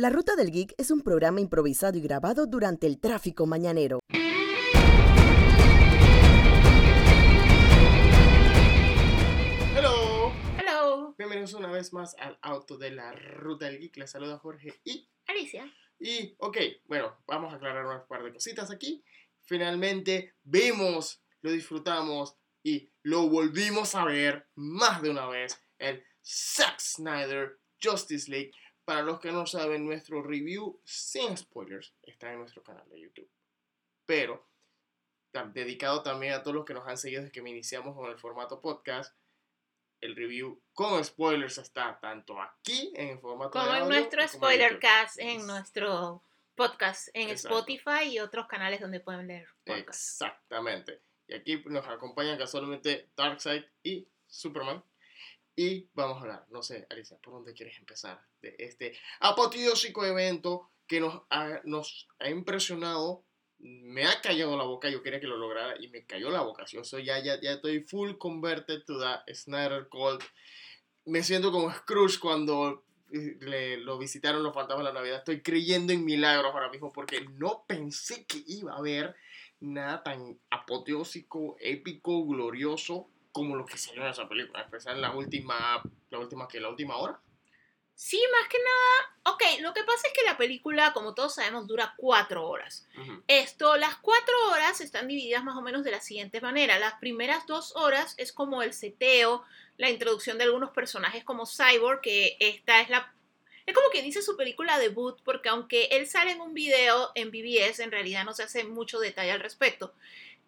La Ruta del Geek es un programa improvisado y grabado durante el tráfico mañanero. Hello, Hello, bienvenidos una vez más al auto de la Ruta del Geek. Les saluda Jorge y Alicia. Y, ok, bueno, vamos a aclarar un par de cositas aquí. Finalmente vimos, lo disfrutamos y lo volvimos a ver más de una vez. El Zack Snyder Justice League. Para los que no saben, nuestro review sin spoilers está en nuestro canal de YouTube. Pero, dedicado también a todos los que nos han seguido desde que me iniciamos con el formato podcast. El review con spoilers está tanto aquí en formato Como de en audio nuestro como en spoiler YouTube. cast en nuestro podcast en Exacto. Spotify y otros canales donde pueden leer. Exactamente. Y aquí nos acompañan casualmente Darkseid y Superman. Y vamos a hablar, no sé, Alicia, ¿por dónde quieres empezar? De este apoteósico evento que nos ha, nos ha impresionado. Me ha callado la boca, yo quería que lo lograra y me cayó la boca. Yo soy ya, ya, ya estoy full converted to the Snyder Cult. Me siento como Scrooge cuando eh, le, lo visitaron los fantasmas de la Navidad. Estoy creyendo en milagros ahora mismo porque no pensé que iba a haber nada tan apoteósico, épico, glorioso como lo que salió en esa película, especial en la última, la última que la última hora. Sí, más que nada, ok, lo que pasa es que la película, como todos sabemos, dura cuatro horas. Esto, las cuatro horas están divididas más o menos de la siguiente manera. Las primeras dos horas es como el seteo, la introducción de algunos personajes como Cyborg, que esta es la... Es como que dice su película debut, porque aunque él sale en un video en BBS, en realidad no se hace mucho detalle al respecto.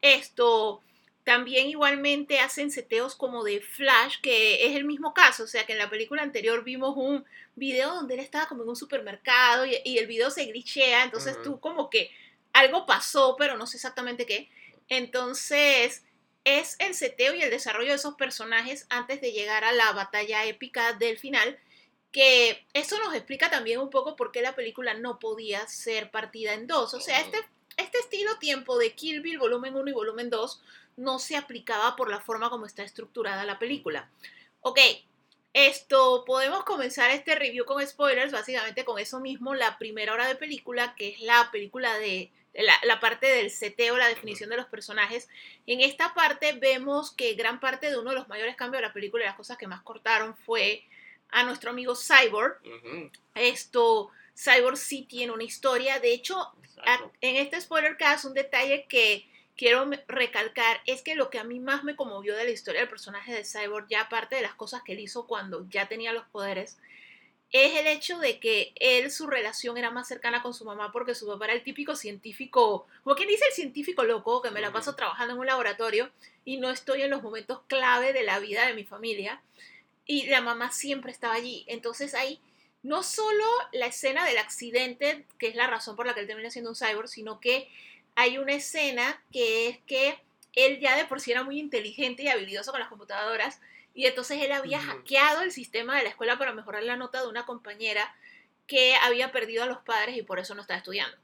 Esto, también igualmente hacen seteos como de Flash, que es el mismo caso, o sea que en la película anterior vimos un video donde él estaba como en un supermercado y, y el video se glitchea, entonces tú como que algo pasó, pero no sé exactamente qué. Entonces, es el seteo y el desarrollo de esos personajes antes de llegar a la batalla épica del final, que eso nos explica también un poco por qué la película no podía ser partida en dos. O sea, este, este estilo tiempo de Kill Bill volumen 1 y volumen 2 no se aplicaba por la forma como está estructurada la película. Ok, esto, podemos comenzar este review con spoilers, básicamente con eso mismo, la primera hora de película, que es la película de la, la parte del seteo, la definición de los personajes. En esta parte vemos que gran parte de uno de los mayores cambios de la película y las cosas que más cortaron fue a nuestro amigo Cyborg. Esto, Cyborg sí tiene una historia, de hecho, a- en este spoiler cast, un detalle que quiero recalcar es que lo que a mí más me conmovió de la historia del personaje de Cyborg, ya aparte de las cosas que él hizo cuando ya tenía los poderes, es el hecho de que él, su relación era más cercana con su mamá porque su papá era el típico científico, como quien dice el científico loco, que me la paso trabajando en un laboratorio y no estoy en los momentos clave de la vida de mi familia. Y la mamá siempre estaba allí. Entonces ahí no solo la escena del accidente, que es la razón por la que él termina siendo un cyborg, sino que hay una escena que es que él ya de por sí era muy inteligente y habilidoso con las computadoras, y entonces él había hackeado el sistema de la escuela para mejorar la nota de una compañera que había perdido a los padres y por eso no estaba estudiando.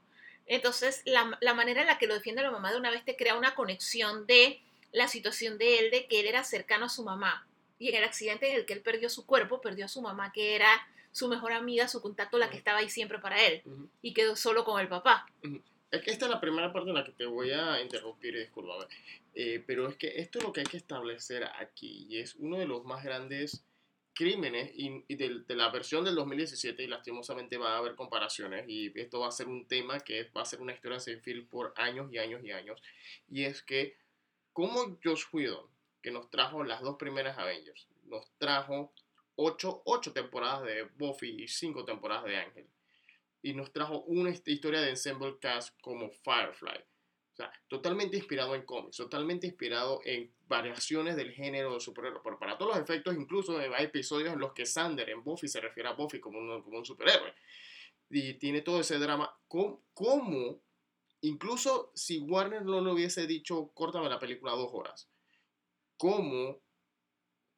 Entonces, la, la manera en la que lo defiende la mamá de una vez te crea una conexión de la situación de él, de que él era cercano a su mamá. Y en el accidente en el que él perdió su cuerpo, perdió a su mamá, que era su mejor amiga, su contacto, la que estaba ahí siempre para él. Y quedó solo con el papá. Es que esta es la primera parte en la que te voy a interrumpir, discúlpame. Eh, pero es que esto es lo que hay que establecer aquí y es uno de los más grandes crímenes y, y del- de, la versión del 2017 y lastimosamente va a haber comparaciones y esto va a ser un tema que va a ser una historia sin fin por años y años y años y es que como Josh Whedon que nos trajo las dos primeras Avengers nos trajo ocho, ocho temporadas de Buffy y cinco temporadas de Ángel y nos trajo una hist- historia de Ensemble Cast como Firefly. O sea, totalmente inspirado en cómics, totalmente inspirado en variaciones del género de superhéroe. Pero para todos los efectos, incluso hay episodios en los que Sander en Buffy se refiere a Buffy como un, como un superhéroe. Y tiene todo ese drama. ¿Cómo, cómo, incluso si Warner no le hubiese dicho, córtame la película dos horas, cómo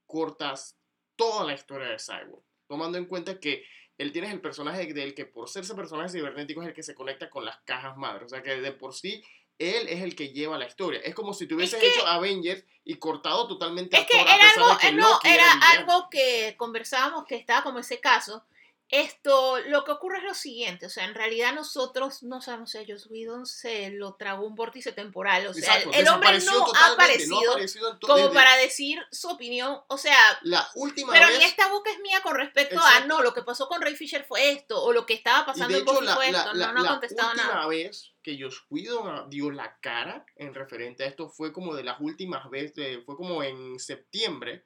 cortas toda la historia de Cyborg? Tomando en cuenta que él tiene el personaje de él que por ser ese personaje cibernético es el que se conecta con las cajas madres. O sea que de por sí él es el que lleva la historia. Es como si te hubieses que- hecho Avengers y cortado totalmente Es a que Thor, a era pesar algo, de que eh, no, Loki era algo que conversábamos que estaba como ese caso. Esto, lo que ocurre es lo siguiente, o sea, en realidad nosotros no sabemos si a Joss Whedon se lo tragó un vórtice temporal, o sea, Exacto, el hombre no ha aparecido no ha aparecido como desde para decir su opinión, o sea, La última pero vez... ni esta boca es mía con respecto a, Exacto. no, lo que pasó con Ray Fisher fue esto, o lo que estaba pasando en Buffy la, fue la- esto, la- no, no ha la contestado última nada. vez que Josh Whedon dio la cara en referente a esto fue como de las últimas veces, fue como en septiembre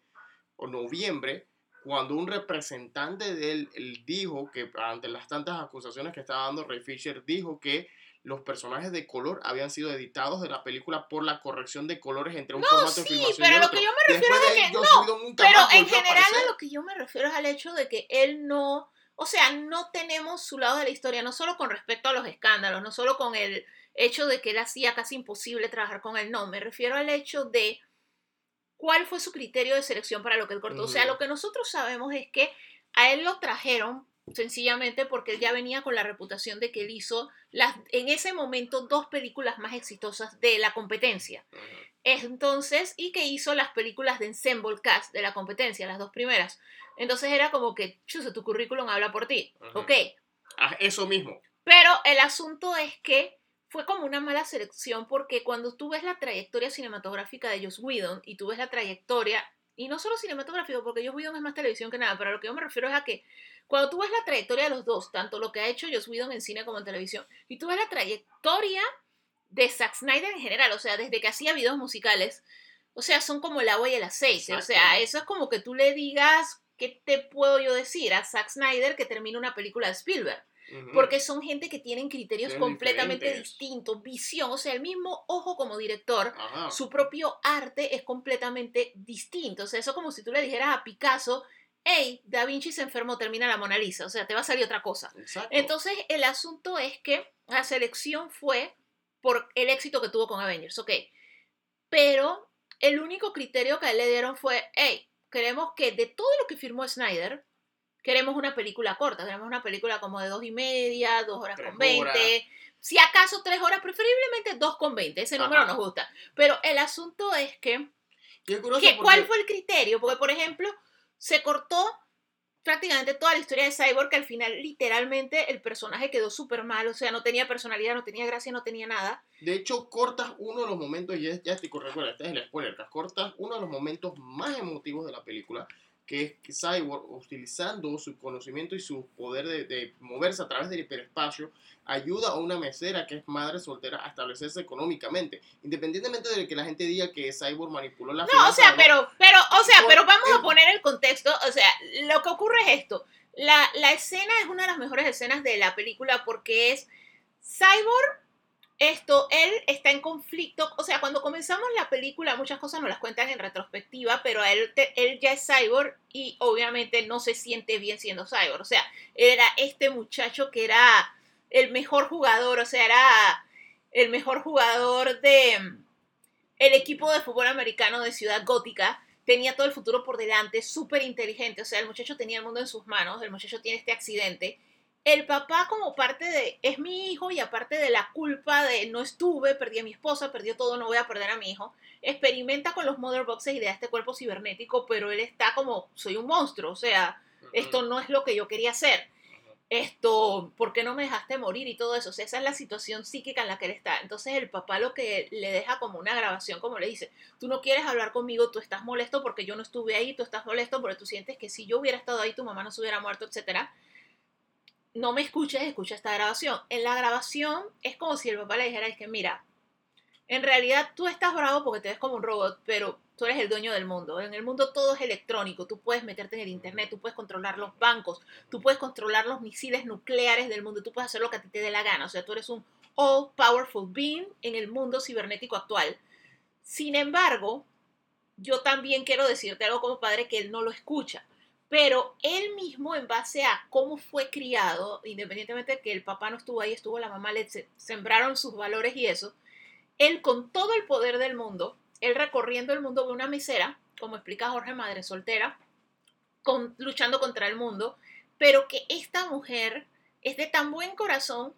o noviembre, cuando un representante de él, él dijo que ante las tantas acusaciones que estaba dando Ray Fisher, dijo que los personajes de color habían sido editados de la película por la corrección de colores entre un No, formato de sí, filmación y pero el lo que yo me refiero es de que no, Pero en a general a lo que yo me refiero es al hecho de que él no, o sea, no tenemos su lado de la historia, no solo con respecto a los escándalos, no solo con el hecho de que él hacía casi imposible trabajar con él, no, me refiero al hecho de cuál fue su criterio de selección para lo que él cortó. O sea, lo que nosotros sabemos es que a él lo trajeron sencillamente porque él ya venía con la reputación de que él hizo las, en ese momento dos películas más exitosas de la competencia. Entonces, y que hizo las películas de Ensemble Cast de la competencia, las dos primeras. Entonces era como que, chuse, tu currículum habla por ti. Ok. Ah, eso mismo. Pero el asunto es que fue como una mala selección porque cuando tú ves la trayectoria cinematográfica de Joss Whedon y tú ves la trayectoria, y no solo cinematográfico, porque Joss Whedon es más televisión que nada, pero a lo que yo me refiero es a que cuando tú ves la trayectoria de los dos, tanto lo que ha hecho Joss Whedon en cine como en televisión, y tú ves la trayectoria de Zack Snyder en general, o sea, desde que hacía videos musicales, o sea, son como el agua y el aceite, o sea, eso es como que tú le digas, ¿qué te puedo yo decir a Zack Snyder que termina una película de Spielberg? Porque son gente que tienen criterios completamente diferentes. distintos, visión, o sea, el mismo ojo como director, Ajá. su propio arte es completamente distinto. O sea, eso como si tú le dijeras a Picasso, hey, Da Vinci se enfermó, termina la Mona Lisa, o sea, te va a salir otra cosa. Exacto. Entonces, el asunto es que la selección fue por el éxito que tuvo con Avengers, ok. Pero el único criterio que a él le dieron fue, hey, queremos que de todo lo que firmó Snyder, queremos una película corta, queremos una película como de dos y media, dos horas Tres con veinte, si acaso tres horas, preferiblemente dos con veinte, ese número Ajá. nos gusta. Pero el asunto es que, es que porque- ¿cuál fue el criterio? Porque, por ejemplo, se cortó prácticamente toda la historia de Cyborg, que al final literalmente el personaje quedó súper mal, o sea, no tenía personalidad, no tenía gracia, no tenía nada. De hecho, cortas uno de los momentos, y es- ya estoy recuerda, este es el spoiler, cortas uno de los momentos más emotivos de la película, que es que Cyborg, utilizando su conocimiento y su poder de, de moverse a través del hiperespacio, ayuda a una mesera que es madre soltera a establecerse económicamente, independientemente de que la gente diga que Cyborg manipuló la No, o sea, pero, pero, o sea, Por- pero vamos a poner el contexto, o sea, lo que ocurre es esto. La, la escena es una de las mejores escenas de la película porque es Cyborg, esto, él está en conflicto, o sea, cuando comenzamos la película muchas cosas nos las cuentan en retrospectiva, pero él, él ya es Cyborg y obviamente no se siente bien siendo Cyborg, o sea, era este muchacho que era el mejor jugador, o sea, era el mejor jugador de el equipo de fútbol americano de Ciudad Gótica tenía todo el futuro por delante, súper inteligente, o sea, el muchacho tenía el mundo en sus manos, el muchacho tiene este accidente. El papá como parte de, es mi hijo y aparte de la culpa de no estuve, perdí a mi esposa, perdió todo, no voy a perder a mi hijo, experimenta con los mother boxes y da este cuerpo cibernético, pero él está como, soy un monstruo, o sea, esto no es lo que yo quería hacer esto, ¿por qué no me dejaste morir? Y todo eso. O sea, esa es la situación psíquica en la que él está. Entonces el papá lo que le deja como una grabación, como le dice, tú no quieres hablar conmigo, tú estás molesto porque yo no estuve ahí, tú estás molesto porque tú sientes que si yo hubiera estado ahí, tu mamá no se hubiera muerto, etcétera. No me escuches, escucha esta grabación. En la grabación es como si el papá le dijera, es que mira, en realidad tú estás bravo porque te ves como un robot, pero tú eres el dueño del mundo. En el mundo todo es electrónico, tú puedes meterte en el internet, tú puedes controlar los bancos, tú puedes controlar los misiles nucleares del mundo, tú puedes hacer lo que a ti te dé la gana. O sea, tú eres un all powerful being en el mundo cibernético actual. Sin embargo, yo también quiero decirte algo como padre que él no lo escucha. Pero él mismo, en base a cómo fue criado, independientemente de que el papá no estuvo ahí, estuvo la mamá, le se- sembraron sus valores y eso, él con todo el poder del mundo, él recorriendo el mundo de una mesera, como explica Jorge Madre Soltera, con- luchando contra el mundo, pero que esta mujer es de tan buen corazón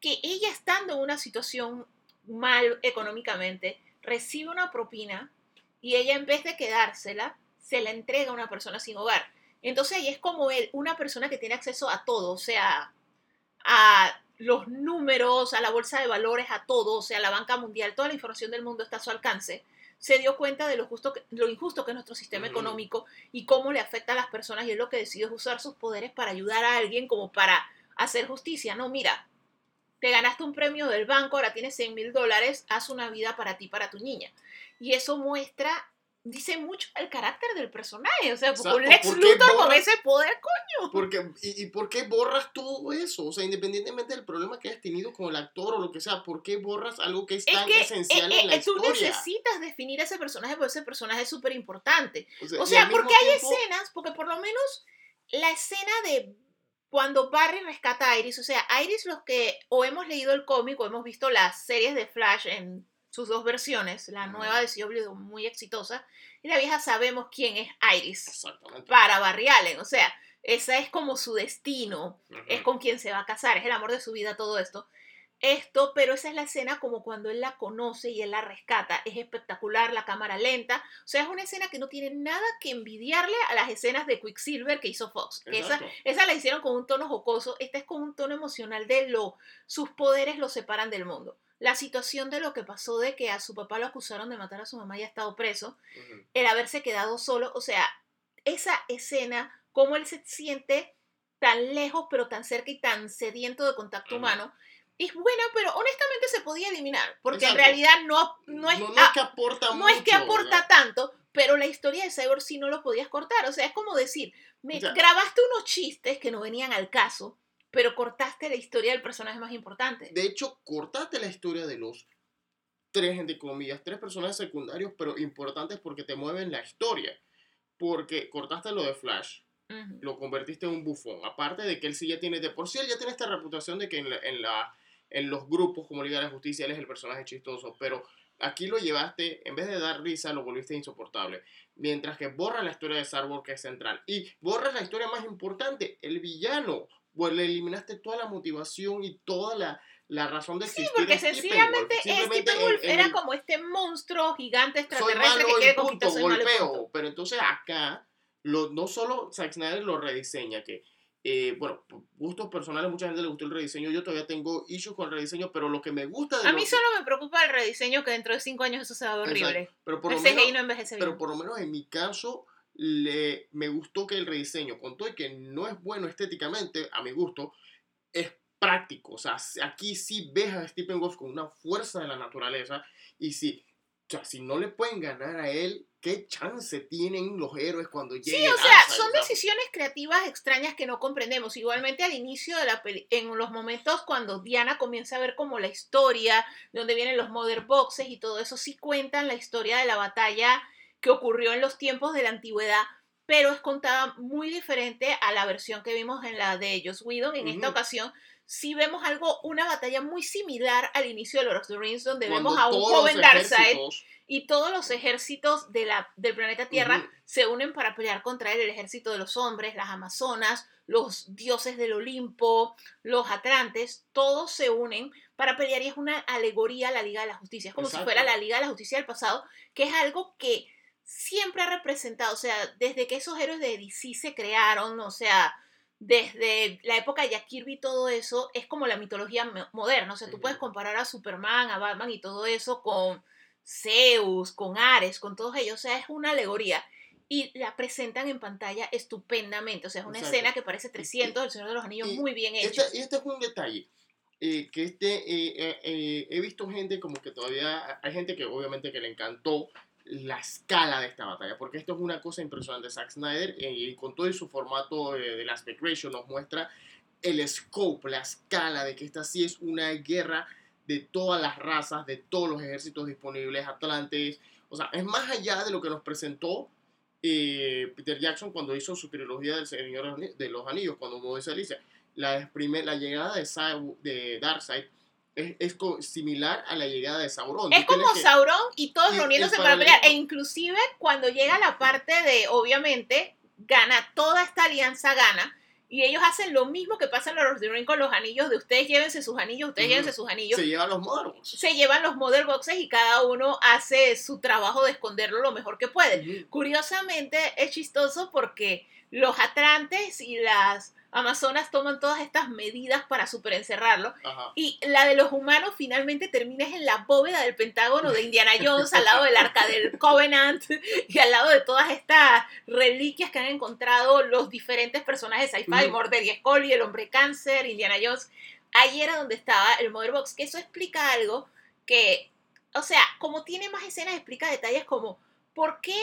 que ella estando en una situación mal económicamente, recibe una propina y ella en vez de quedársela, se la entrega a una persona sin hogar. Entonces ahí es como él, una persona que tiene acceso a todo, o sea, a los números, a la bolsa de valores, a todo, o sea, a la banca mundial, toda la información del mundo está a su alcance, se dio cuenta de lo, justo que- lo injusto que es nuestro sistema económico y cómo le afecta a las personas y es lo que decidió es usar sus poderes para ayudar a alguien como para hacer justicia. No, mira, te ganaste un premio del banco, ahora tienes 100 mil dólares, haz una vida para ti, para tu niña. Y eso muestra, dice mucho del carácter del personaje, o sea, Exacto, un Lex ¿por qué Luthor con ese poder, coño. Porque, y, ¿Y por qué borras todo eso? O sea, independientemente del problema que hayas tenido con el actor o lo que sea, ¿por qué borras algo que es Es tan que esencial eh, en la eh, tú historia? necesitas definir ese personaje porque ese personaje es súper importante. O O y al sea, porque hay escenas, porque por lo menos la escena de cuando Barry rescata a Iris, o sea, Iris los que o hemos leído el cómic o hemos visto las series de Flash en sus dos versiones, la nueva de CW muy exitosa, y la vieja sabemos quién es Iris para Barry Allen, o sea, esa es como su destino, es con quien se va a casar, es el amor de su vida, todo esto. Esto, pero esa es la escena como cuando él la conoce y él la rescata. Es espectacular, la cámara lenta. O sea, es una escena que no tiene nada que envidiarle a las escenas de Quicksilver que hizo Fox. Esa, esa la hicieron con un tono jocoso. Esta es con un tono emocional de lo. Sus poderes lo separan del mundo. La situación de lo que pasó de que a su papá lo acusaron de matar a su mamá y ha estado preso el haberse quedado solo, o sea, esa escena, cómo él se siente tan lejos, pero tan cerca y tan sediento de contacto humano, es buena, pero honestamente se podía eliminar, porque Exacto. en realidad no, no, es, no, no es que aporta no es que aporta tanto, pero la historia de Cyborg sí no lo podías cortar, o sea, es como decir, me O sea- grabaste unos chistes que no venían al caso, pero cortaste la historia del personaje más importante. De hecho, cortaste la historia de los tres, entre comillas, tres personajes secundarios, pero importantes porque te mueven la historia. Porque cortaste lo de Flash, Ujú. lo convertiste en un bufón. Aparte de que él sí ya tiene, de por sí él ya tiene esta reputación de que en, la- en, la, en los grupos como Liga de la Justicia él es el personaje chistoso, pero aquí lo llevaste, en vez de dar risa, lo volviste insoportable. Mientras que borra la historia de Cyborg que es central. Y borras la historia más importante, el villano. Pues le eliminaste toda la motivación y toda la, la razón de Sí, existir. porque de Steppenwolf. sencillamente Steppenwolf era el- como este monstruo gigante soy extraterrestre malo que quiere punto, conquistar soy malo golpeo. punto. Pero entonces acá, lo, no solo Zack Snyder lo rediseña, que, eh, bueno, gustos personales, mucha gente le gustó el rediseño, yo todavía tengo issues con el rediseño, pero lo que me gusta de A mí que- solo me preocupa el rediseño que dentro de cinco años eso se va Exacto. horrible. pero por lo menos, no pero por lo menos en mi caso, le, me gustó que el rediseño, con todo y que no es bueno estéticamente, a mi gusto, es práctico. O sea, aquí sí ves a Stephen Wolf con una fuerza de la naturaleza y si, o sea, si no le pueden ganar a él, ¿qué chance tienen los héroes cuando Sí, lleguen o sea, Darkseid? son decisiones creativas extrañas que no comprendemos. Igualmente al inicio de la peli, en los momentos cuando Diana comienza a ver como la historia, de donde vienen los mother boxes y todo eso, sí cuentan la historia de la batalla que ocurrió en los tiempos de la antigüedad, pero es contada muy diferente a la versión que vimos en la de Joss Whedon. En esta ocasión sí vemos algo, una batalla muy similar al inicio de Lord of the Rings, donde cuando vemos a un joven Darkseid y todos los ejércitos de la, del planeta Tierra se unen para pelear contra él, el ejército de los hombres, las amazonas, los dioses del Olimpo, los atlantes, todos se unen para pelear y es una alegoría a la Liga de la Justicia. Es como Exacto. si fuera la Liga de la Justicia del pasado, que es algo que siempre ha representado, o sea, desde que esos héroes de DC se crearon, o sea, desde la época de Jack Kirby y todo eso, es como la mitología mo- moderna, o sea, tú puedes comparar a Superman, a Batman y todo eso con Zeus, con Ares, con todos ellos, o sea, es una alegoría. Y la presentan en pantalla estupendamente, o sea, es una Exacto. escena que parece 300, El Señor de los Anillos, y muy bien hecho. Este, y este es un detalle. eh, que este, eh, eh, eh, he visto gente como que todavía, hay gente que obviamente que le encantó la escala de esta batalla, porque esto es una cosa impresionante. Zack Snyder, eh, y con todo su formato del aspect ratio, nos muestra el scope, la escala de que esta sí es una guerra de todas las razas, de todos los ejércitos disponibles, atlantes, o sea, es más allá de lo que nos presentó eh, Peter Jackson cuando hizo su trilogía del Señor de los Anillos, cuando dice Alicia, la, primer, la llegada de, Sa de Darkseid es, es similar a la llegada de Sauron. Es como Sauron y todos reuniéndose y para pelear. E inclusive cuando llega la parte de, obviamente, gana, toda esta alianza gana. Y ellos hacen lo mismo que pasa en Lord of the Rings con los anillos de ustedes llévense sus anillos, ustedes Ujú. llévense sus anillos. se llevan los modernos. Se llevan los model boxes y cada uno hace su trabajo de esconderlo lo mejor que puede. Curiosamente es chistoso porque los atlantes y las amazonas toman todas estas medidas para superencerrarlo. Ajá. Y la de los humanos finalmente termina en la bóveda del Pentágono de Indiana Jones, al lado del arca del Covenant y al lado de todas estas reliquias que han encontrado los diferentes personajes de sci-fi, Ujú. Mordor y Scully, el hombre cáncer, Indiana Jones. Ahí era donde estaba el Mother Box, que eso explica algo que, o sea, como tiene más escenas, explica detalles como por qué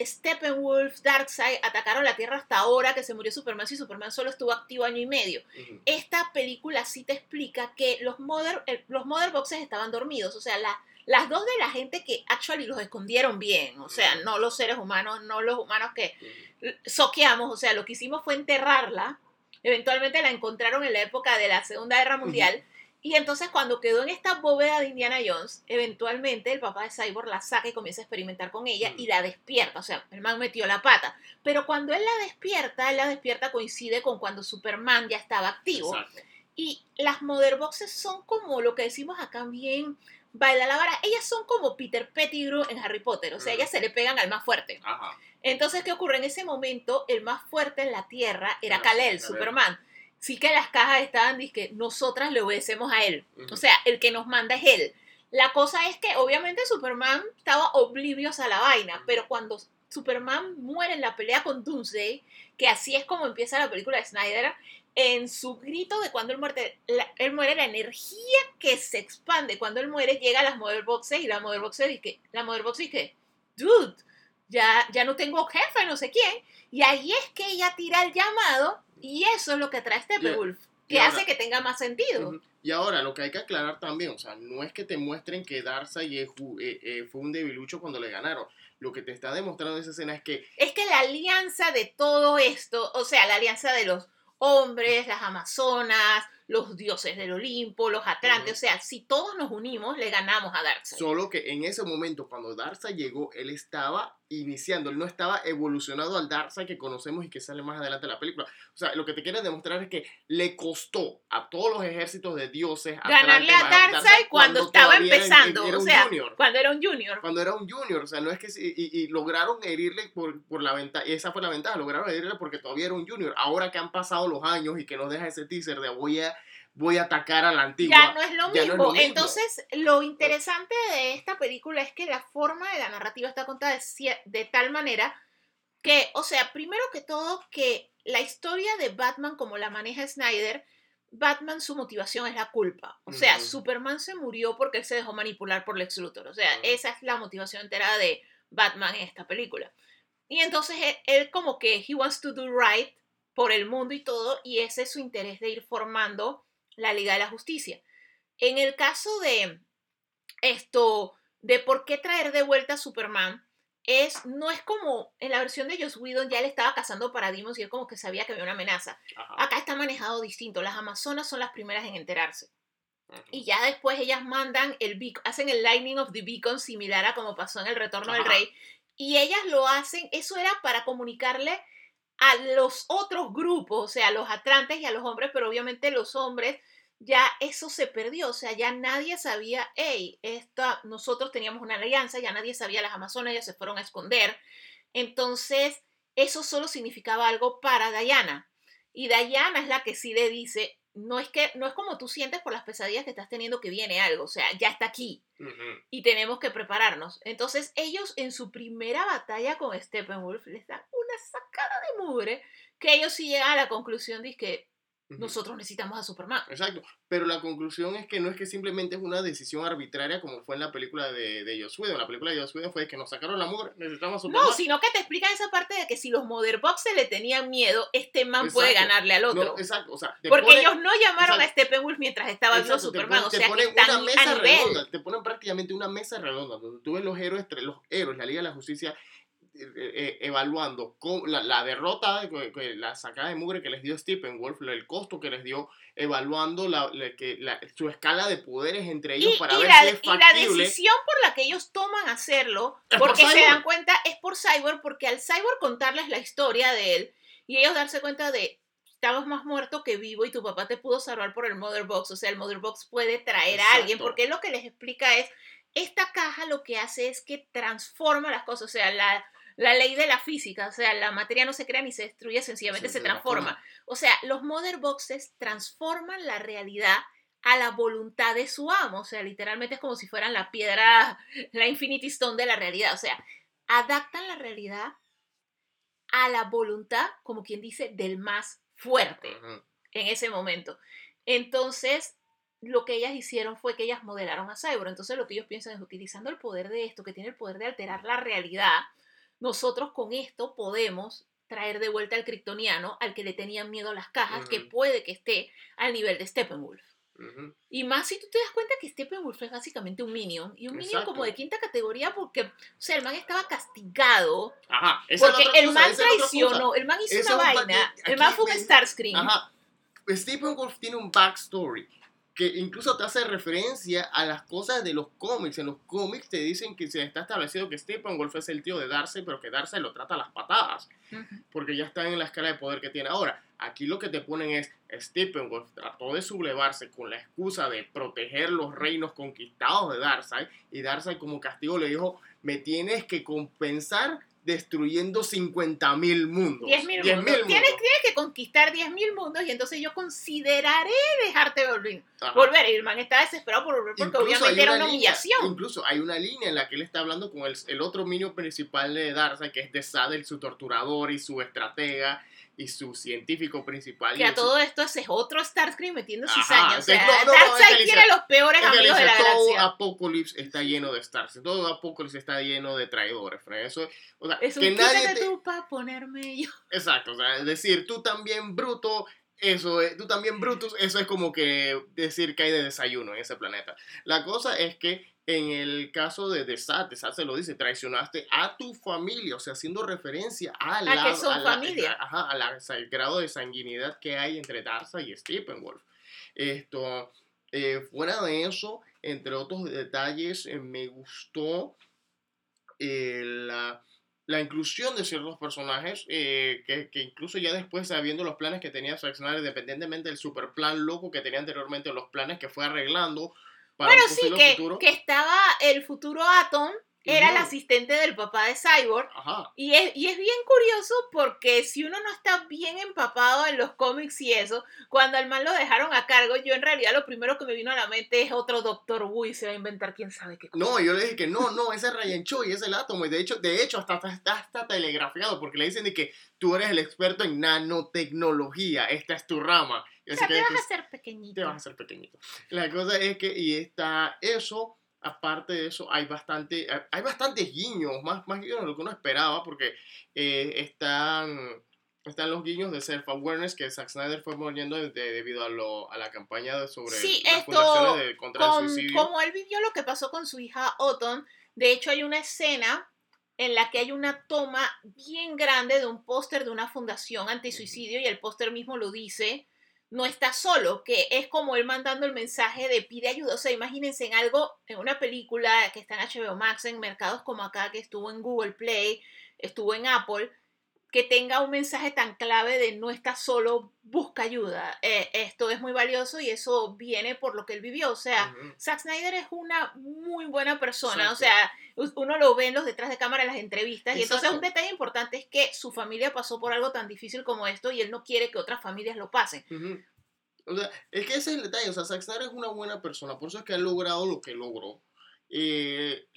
Steppenwolf, Darkseid atacaron la Tierra hasta ahora que se murió Superman si Superman solo estuvo activo año y medio. Esta película sí te explica que los mother, los mother boxes estaban dormidos, o sea, la- las dos de la gente que actually los escondieron bien, o sea, no los seres humanos, no los humanos que soqueamos, o sea, lo que hicimos fue enterrarla, eventualmente la encontraron en la época de la Segunda Guerra Mundial, y entonces cuando quedó en esta bóveda de Indiana Jones, eventualmente el papá de Cyborg la saca y comienza a experimentar con ella y la despierta, o sea, el man metió la pata, pero cuando él la despierta, él la despierta coincide con cuando Superman ya estaba activo, Exacto. y las mother boxes son como lo que decimos acá bien, baila la vara. Ellas son como Peter Pettigrew en Harry Potter. O sea, Mm. ellas se le pegan al más fuerte. Ajá. Entonces, ¿qué ocurre? En ese momento, el más fuerte en la Tierra era Kal-El. Superman. Sí que las cajas estaban, que nosotras le obedecemos a él. O sea, el que nos manda es él. La cosa es que, obviamente, Superman estaba oblivios a la vaina, pero cuando Superman muere en la pelea con Doomsday, que así es como empieza la película de Snyder, en su grito de cuando él muere, la, él muere, la energía que se expande cuando él muere llega a las Mother Boxes y la Mother Boxes dice, la Mother Box dice, dude, ya, ya no tengo jefe, no sé quién. Y ahí es que ella tira el llamado y eso es lo que trae Steppenwolf, que ahora- hace que tenga más sentido. Y ahora, lo que hay que aclarar también, o sea, no es que te muestren que Darkseid eh, eh, fue un debilucho cuando le ganaron. Lo que te está demostrando esa escena es que Es que la alianza de todo esto, o sea, la alianza de los hombres, las amazonas, los dioses del Olimpo, los atlantes, o sea, si todos nos unimos, le ganamos a Darkseid. Solo que en ese momento, cuando Darkseid llegó, él estaba iniciando, él no estaba evolucionado al Darkseid que conocemos y que sale más adelante en la película. O sea, lo que te quiere demostrar es que le costó a todos los ejércitos de dioses Ganarle a Darkseid cuando, estaba todavía era- empezando, era o sea, junior. cuando era un junior. Cuando era un junior, o sea, no es que... Y, y lograron herirle por, por la ventaja, y esa fue la ventaja, lograron herirle porque todavía era un junior. Ahora que han pasado los años y que nos deja ese teaser de voy a, voy a atacar a la antigua. Ya no es lo ya no es mismo. Entonces, lo interesante de esta película es que la forma de la narrativa está contada de, tal manera que, o sea, primero que todo, que la historia de Batman como la maneja Snyder, Batman su motivación es la culpa. O sea. Superman se murió porque él se dejó manipular por Lex Luthor. O sea, esa es la motivación entera de Batman en esta película. Y entonces él, él como que he wants to do right por el mundo y todo, y ese es su interés de ir formando la Liga de la Justicia. En el caso de esto, de por qué traer de vuelta a Superman, es, no es como en la versión de Joss Whedon ya él estaba cazando paradigmas y él como que sabía que había una amenaza. Ajá, Acá está manejado distinto. Las Amazonas son las primeras en enterarse. ajá. Y ya después ellas mandan el beacon, hacen el Lightning of the Beacon similar a como pasó en el Retorno del. Rey. Y ellas lo hacen, eso era para comunicarle a los otros grupos, o sea, a los atlantes y a los hombres, pero obviamente los hombres ya eso se perdió, o sea, ya nadie sabía, hey, esta, nosotros teníamos una alianza, ya nadie sabía las Amazonas, ya se fueron a esconder. Entonces, eso solo significaba algo para Diana. Y Diana es la que sí le dice, no es que no es como tú sientes por las pesadillas que estás teniendo que viene algo, o sea, ya está aquí y tenemos que prepararnos. Entonces, ellos en su primera batalla con Steppenwolf les dan de mugre que ellos sí llegan a la conclusión de que nosotros necesitamos a Superman. Exacto, pero la conclusión es que no es que simplemente es una decisión arbitraria como fue en la película de, de Joss Whedon. La película de Whedon fue que nos sacaron la mugre, necesitamos a Superman. No, sino que te explican esa parte de que si los Mother Boxes le tenían miedo, este man puede ganarle al otro. No, exacto, o sea, te Porque ponen- ellos no llamaron exacto. a Steppenwolf mientras estaba te Superman, ponen- o te sea que ponen están una mesa a nivel. redonda, te ponen prácticamente una mesa redonda donde tú ves los héroes, entre los héroes, la Liga de la Justicia evaluando cómo- la, la derrota, la sacada de mugre que les dio Steppenwolf, el costo que les dio, evaluando la, la- que, su escala de poderes entre ellos Y, para y ver la, si es y la factible. decisión por la que ellos toman hacerlo, por porque se dan cuenta, es por Cyborg, porque al Cyborg contarles la historia de él y ellos darse cuenta de, estabas más muerto que vivo y tu papá te pudo salvar por el Mother Box, o sea, el Mother Box puede traer a alguien, porque lo que les explica es, esta caja lo que hace es que transforma las cosas, o sea, la, la ley de la física, o sea, la materia no se crea ni se destruye, sencillamente Se se, transforma. transforma. O sea, los mother boxes transforman la realidad a la voluntad de su amo, o sea, literalmente es como si fueran la piedra, la Infinity Stone de la realidad, o sea, adaptan la realidad a la voluntad, como quien dice, del más fuerte en ese momento. Entonces, lo que ellas hicieron fue que ellas modelaron a Cyborg. Entonces, lo que ellos piensan es utilizando el poder de esto, que tiene el poder de alterar la realidad, nosotros con esto podemos traer de vuelta al kryptoniano al que le tenían miedo las cajas, que puede que esté al nivel de Steppenwolf. Ujú. Y más si tú te das cuenta que Steppenwolf es básicamente un minion, y un minion como de quinta categoría porque, o sea, el man estaba castigado, Ajá. esa porque el man traicionó, el man hizo una vaina, el man fue un Starscream. Ajá. Stephen Wolf tiene un backstory que incluso te hace referencia a las cosas de los cómics. En los cómics te dicen que se está establecido que Stephen Wolf es el tío de Darcy, pero que Darcy lo trata a las patadas, porque ya está en la escala de poder que tiene ahora. Aquí lo que te ponen es, Steppenwolf trató de sublevarse con la excusa de proteger los reinos conquistados de Darkseid, y Darkseid como castigo le dijo, me tienes que compensar destruyendo 50.000 mundos. 10.000 10.000 mundos. Tienes, tienes que conquistar 10.000 mundos y entonces yo consideraré dejarte volver. Ajá. volver. Y el man está desesperado por volver porque Incluso obviamente era una línea- humillación. incluso hay una línea en la que él está hablando con el, el otro minio principal de Darkseid, que es de Sadel, su torturador y su estratega y su científico principal. Que a todo esto es otro Starscream metiendo cizaña. O sea, no, no, Darkseid dice- los peores amigos de la todo galaxia. Apocalypse está lleno de Stars, todo Apocalypse está lleno de traidores, Fred. Eso, o sea, Es un que nadie te- tú para ponerme yo. Exacto, o sea, es decir, tú también bruto, eso es, tú también Brutus, eso es como que decir que hay de desayuno en ese planeta. La cosa es que en el caso de Desat, Desat se lo dice, traicionaste a tu familia, o sea, haciendo referencia a la, que son a la- familia. ajá, a la- al grado de sanguinidad que hay entre Darza y Steppenwolf. Esto, eh, fuera de eso, entre otros detalles, eh, me gustó eh, la, la inclusión de ciertos personajes, eh, que, que incluso ya después, sabiendo los planes que tenía Zack Snyder, independientemente del super plan loco que tenía anteriormente, los planes que fue arreglando para Bueno, sí, que, futuro. que estaba el futuro Atom, era el Ujú. asistente del papá de Cyborg. Ajá. Y es, y es bien curioso porque si uno no está bien empapado en los cómics y eso, cuando al man lo dejaron a cargo, yo en realidad lo primero que me vino a la mente es otro Doctor Wu y se va a inventar quién sabe qué cosa. No, yo le dije que no, no, ese es Ryan Choi, es el átomo. Y de hecho, de hecho hasta, está hasta telegrafiado, porque le dicen de que tú eres el experto en nanotecnología, esta es tu rama. O sea, te vas a hacer pequeñito. te vas a hacer pequeñito. La cosa es que, y está eso, aparte de eso, hay bastante, hay bastantes guiños, más, más guiños de lo que uno esperaba, porque eh, están, están los guiños de self-awareness que Zack Snyder fue poniendo de- debido a, lo, a la campaña de- sobre Sí, las esto, fundaciones de, contra Con- el suicidio. como él vivió lo que pasó con su hija Autumn, de hecho hay una escena en la que hay una toma bien grande de un póster de una fundación antisuicidio y el póster mismo lo dice, no está solo, que es como él mandando el mensaje de pide ayuda, o sea, imagínense en algo, en una película que está en HBO Max, en mercados como acá, que estuvo en Google Play, estuvo en Apple, que tenga un mensaje tan clave de no estás solo, busca ayuda. Eh, esto es muy valioso y eso viene por lo que él vivió. O sea, Ujú. Zack Snyder es una muy buena persona. Exacto. O sea, uno lo ve en los detrás de cámara en las entrevistas. Y entonces un detalle importante es que su familia pasó por algo tan difícil como esto y él no quiere que otras familias lo pasen. O sea, es que ese es el detalle. O sea, Zack Snyder es una buena persona. Por eso es que ha logrado lo que logró. Eh,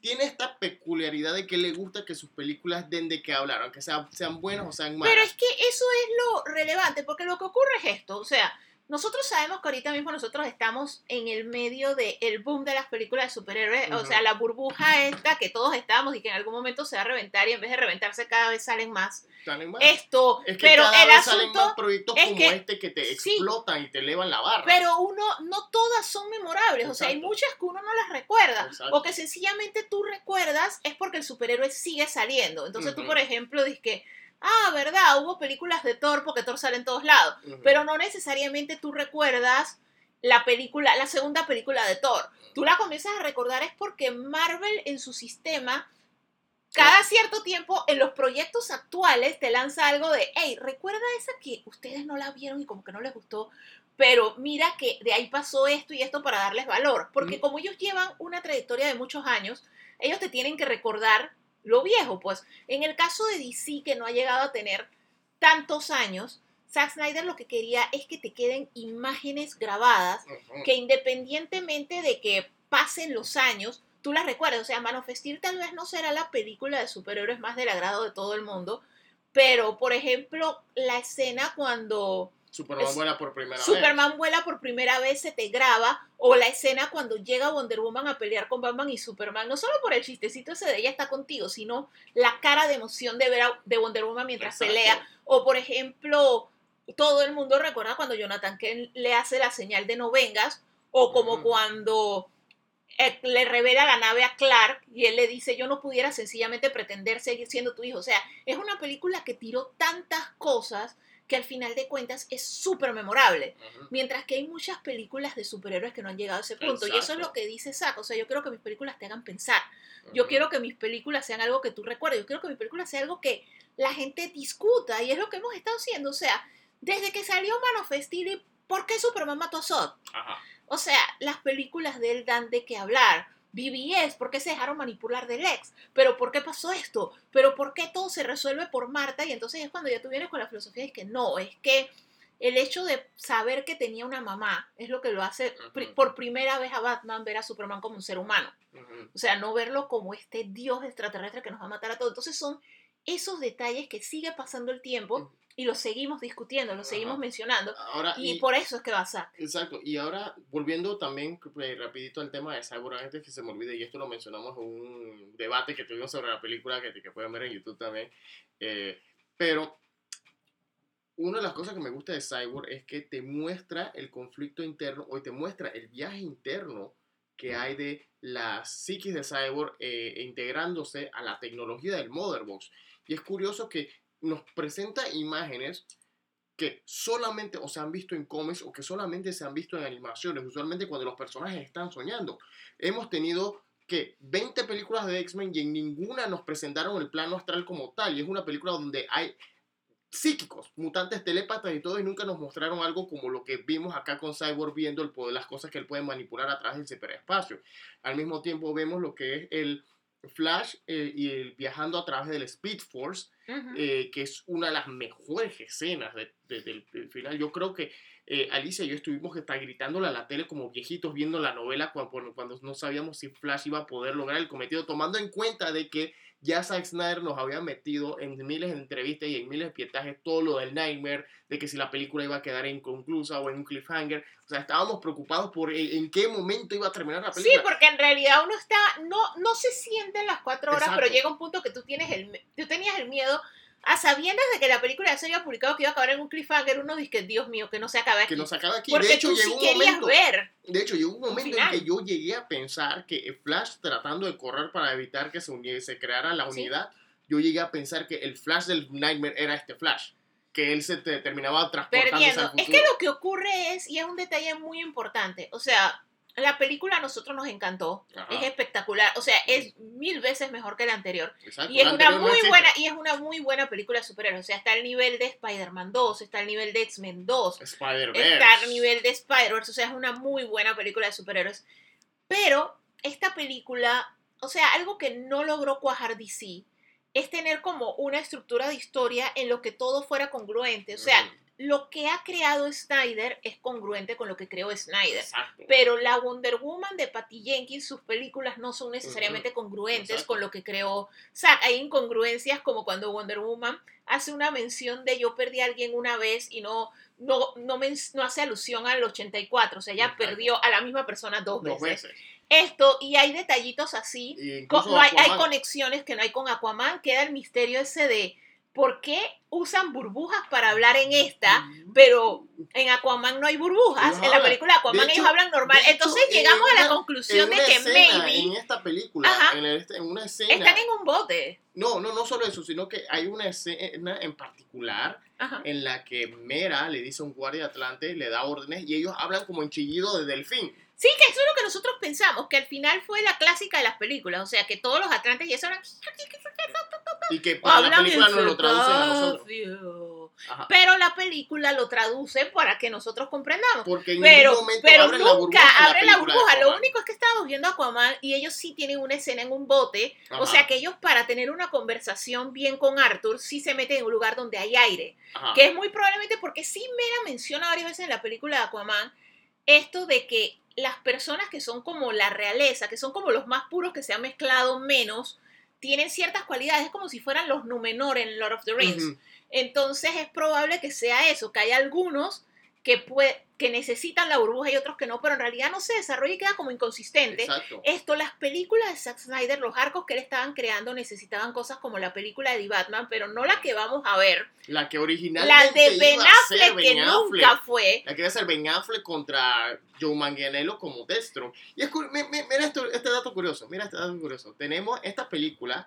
tiene esta peculiaridad de que le gusta que sus películas den de qué hablar, aunque sean, sean buenas o sean malas. Pero es que eso es lo relevante, porque lo que ocurre es esto, o sea, nosotros sabemos que ahorita mismo nosotros estamos en el medio del boom de las películas de superhéroes, o sea, la burbuja esta que todos estamos y que en algún momento se va a reventar y en vez de reventarse cada vez salen más. Salen más. Esto, Es que pero cada el vez salen asunto, más proyectos es como que- este que te sí. explotan y te elevan la barra. pero uno, no todas son memorables, o sea, hay muchas que uno no las recuerda, Exacto. o que sencillamente tú recuerdas es porque el superhéroe sigue saliendo. Entonces tú, Ujú. por ejemplo, dices que, ah, verdad, hubo películas de Thor porque Thor sale en todos lados. Pero no necesariamente tú recuerdas la película, la segunda película de Thor. Tú la comienzas a recordar es porque Marvel en su sistema cada cierto tiempo en los proyectos actuales te lanza algo de, hey, recuerda esa que ustedes no la vieron y como que no les gustó, pero mira que de ahí pasó esto y esto para darles valor, porque Mm. como ellos llevan una trayectoria de muchos años, ellos te tienen que recordar lo viejo. Pues en el caso de DC, que no ha llegado a tener tantos años, Zack Snyder lo que quería es que te queden imágenes grabadas que independientemente de que pasen los años, tú las recuerdas. O sea, Man of Steel tal vez no será la película de superhéroes más del agrado de todo el mundo, pero por ejemplo, la escena cuando Superman Es- vuela por primera Superman vuela por primera vez, se te graba, o la escena cuando llega Wonder Woman a pelear con Batman y Superman, no solo por el chistecito ese de ella está contigo, sino la cara de emoción de ver a de Wonder Woman vez. mientras Exacto. pelea, o por ejemplo, todo el mundo recuerda cuando Jonathan Kent le hace la señal de no vengas, o como cuando eh, le revela la nave a Clark y él le dice, yo no pudiera sencillamente pretender seguir siendo tu hijo. O sea, es una película que tiró tantas cosas que al final de cuentas es súper memorable. Mientras que hay muchas películas de superhéroes que no han llegado a ese punto. Y eso es lo que dice Zack. O sea, yo quiero que mis películas te hagan pensar. Yo quiero que mis películas sean algo que tú recuerdes. Yo quiero que mis películas sean algo que la gente discuta. Y es lo que hemos estado haciendo. O sea, desde que salió Man of Steel, y ¿por qué Superman mató a Zod? Ajá. O sea, las películas de él dan de qué hablar. BBS, ¿por qué se dejaron manipular del ex? ¿Pero por qué pasó esto? ¿Pero por qué todo se resuelve por Marta? Y entonces es cuando ya tú vienes con la filosofía de que no, es que el hecho de saber que tenía una mamá es lo que lo hace por primera vez a Batman ver a Superman como un ser humano. O sea, no verlo como este dios extraterrestre que nos va a matar a todos. Entonces son esos detalles que sigue pasando el tiempo y los seguimos discutiendo, los seguimos Ajá. mencionando. Ahora, Y, y- por eso es que va a Zack. Exacto, y ahora volviendo también eh, rapidito al tema de Cyborg, antes que se me olvide, y esto lo mencionamos en un debate que tuvimos sobre la película que, que pueden ver en YouTube también, eh, pero una de las cosas que me gusta de Cyborg es que te muestra el conflicto interno o te muestra el viaje interno que hay de la psiquis de Cyborg eh, integrándose a la tecnología del Motherbox. Y es curioso que nos presenta imágenes que solamente o se han visto en cómics o que solamente se han visto en animaciones, usualmente cuando los personajes están soñando. Hemos tenido que 20 películas de X-Men y en ninguna nos presentaron el plano astral como tal. Y es una película donde hay psíquicos, mutantes telépatas y todo, y nunca nos mostraron algo como lo que vimos acá con Cyborg viendo el poder, las cosas que él puede manipular a través del ciberespacio. Al mismo tiempo vemos lo que es el Flash eh, y el viajando a través del Speed Force, eh, que es una de las mejores escenas de- de- del, del final. Yo creo que eh, Alicia y yo estuvimos que estar gritándole a la tele como viejitos viendo la novela cuando, cuando no sabíamos si Flash iba a poder lograr el cometido, tomando en cuenta de que ya Zack Snyder nos había metido en miles de entrevistas y en miles de pietajes todo lo del Nightmare, de que si la película iba a quedar inconclusa o en un cliffhanger. O sea, estábamos preocupados por en, en qué momento iba a terminar la Sí, película. porque en realidad uno está, no, no se siente en las cuatro horas, Exacto. pero llega un punto que tú tienes el, tú tenías el miedo a sabiendas de que la película ya se había publicado que iba a acabar en un cliffhanger, uno dice que Dios mío, que no se acabe aquí. que nos acaba aquí. porque de hecho, tú sí llegó un querías momento. ver. De hecho, llegó un momento en que yo llegué a pensar que Flash tratando de correr para evitar que se, uni- se creara la Sí. unidad, yo llegué a pensar que el Flash del Nightmare era este Flash, que él se te- terminaba transportando perdiendo. Es que lo que ocurre es, y es un detalle muy importante, o sea, la película a nosotros nos encantó, Ajá. es espectacular, o sea, es mil veces mejor que la anterior. Exacto, Y es una no muy existe. buena, y es una muy buena película de superhéroes. O sea, está al nivel de Spider-Man 2, está al nivel de X-Men 2, Spider-Verse. está al nivel de Spider-Verse, o sea, es una muy buena película de superhéroes. Pero esta película, o sea, algo que no logró cuajar DC es tener como una estructura de historia en lo que todo fuera congruente. O sea, Mm, lo que ha creado Snyder es congruente con lo que creó Snyder. Exacto. Pero la Wonder Woman de Patty Jenkins, sus películas no son necesariamente congruentes Exacto. con lo que creó Zack. Hay incongruencias como cuando Wonder Woman hace una mención de yo perdí a alguien una vez y no, no, no, men- no hace alusión al 84. O sea, ella Exacto. perdió a la misma persona dos, Dos veces. veces. Esto, y hay detallitos así. Y no hay, conexiones que no hay con Aquaman. Queda el misterio ese de por qué usan burbujas para hablar en esta, pero en Aquaman no hay burbujas. Ellos en la película Aquaman hecho- ellos hablan normal. hecho, Entonces en llegamos a la una- conclusión de que escena, maybe en esta película, Ajá. en, el- en una escena, están en un bote. No, no, no solo eso, sino que hay una escena en particular Ajá. en la que Mera le dice a un guardia atlante, le da órdenes y ellos hablan como en chillido de delfín. Sí, que eso es lo que nosotros pensamos, que al final fue la clásica de las películas. O sea, que todos los atlantes y eso eran... Y que para la película nos lo traducen a nosotros. Ajá. Pero la película lo traduce para que nosotros comprendamos. Porque en Pero, ningún momento pero abren la nunca burbuja la de burbuja. Lo único es que estábamos viendo Aquaman y ellos sí tienen una escena en un bote. Ajá. O sea que ellos para tener una conversación bien con Arthur sí se meten en un lugar donde hay aire. Ajá. Que es muy probablemente porque sí Mera menciona varias veces en la película de Aquaman esto de que las personas que son como la realeza, que son como los más puros que se han mezclado menos, tienen ciertas cualidades, es como si fueran los Numenor en Lord of the Rings. Entonces es probable que sea eso, que hay algunos que, que necesitan la burbuja y otros que no, pero en realidad no se desarrolla y queda como inconsistente. Exacto. Esto, las películas de Zack Snyder, los arcos que él estaban creando necesitaban cosas como la película de The Batman, pero no la que vamos a ver. La que La originalmente de Ben Affleck, que Ben nunca Affleck. fue. La que iba a ser Ben Affleck contra Joe Manganiello como Destro. Y es, mira esto, este dato curioso, mira este dato curioso. Tenemos esta película,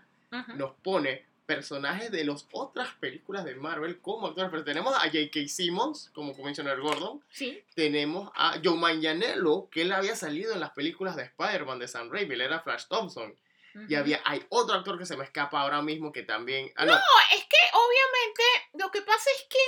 nos pone personajes de las otras películas de Marvel como actores. Pero tenemos a J.K. Simmons como Commissioner Gordon. Sí. Tenemos a Joe Manganiello, que él había salido en las películas de Spider-Man de Sam Raimi, él era Flash Thompson. Y había, hay otro actor que se me escapa ahora mismo que también... Ah, no, No, es que obviamente lo que pasa es que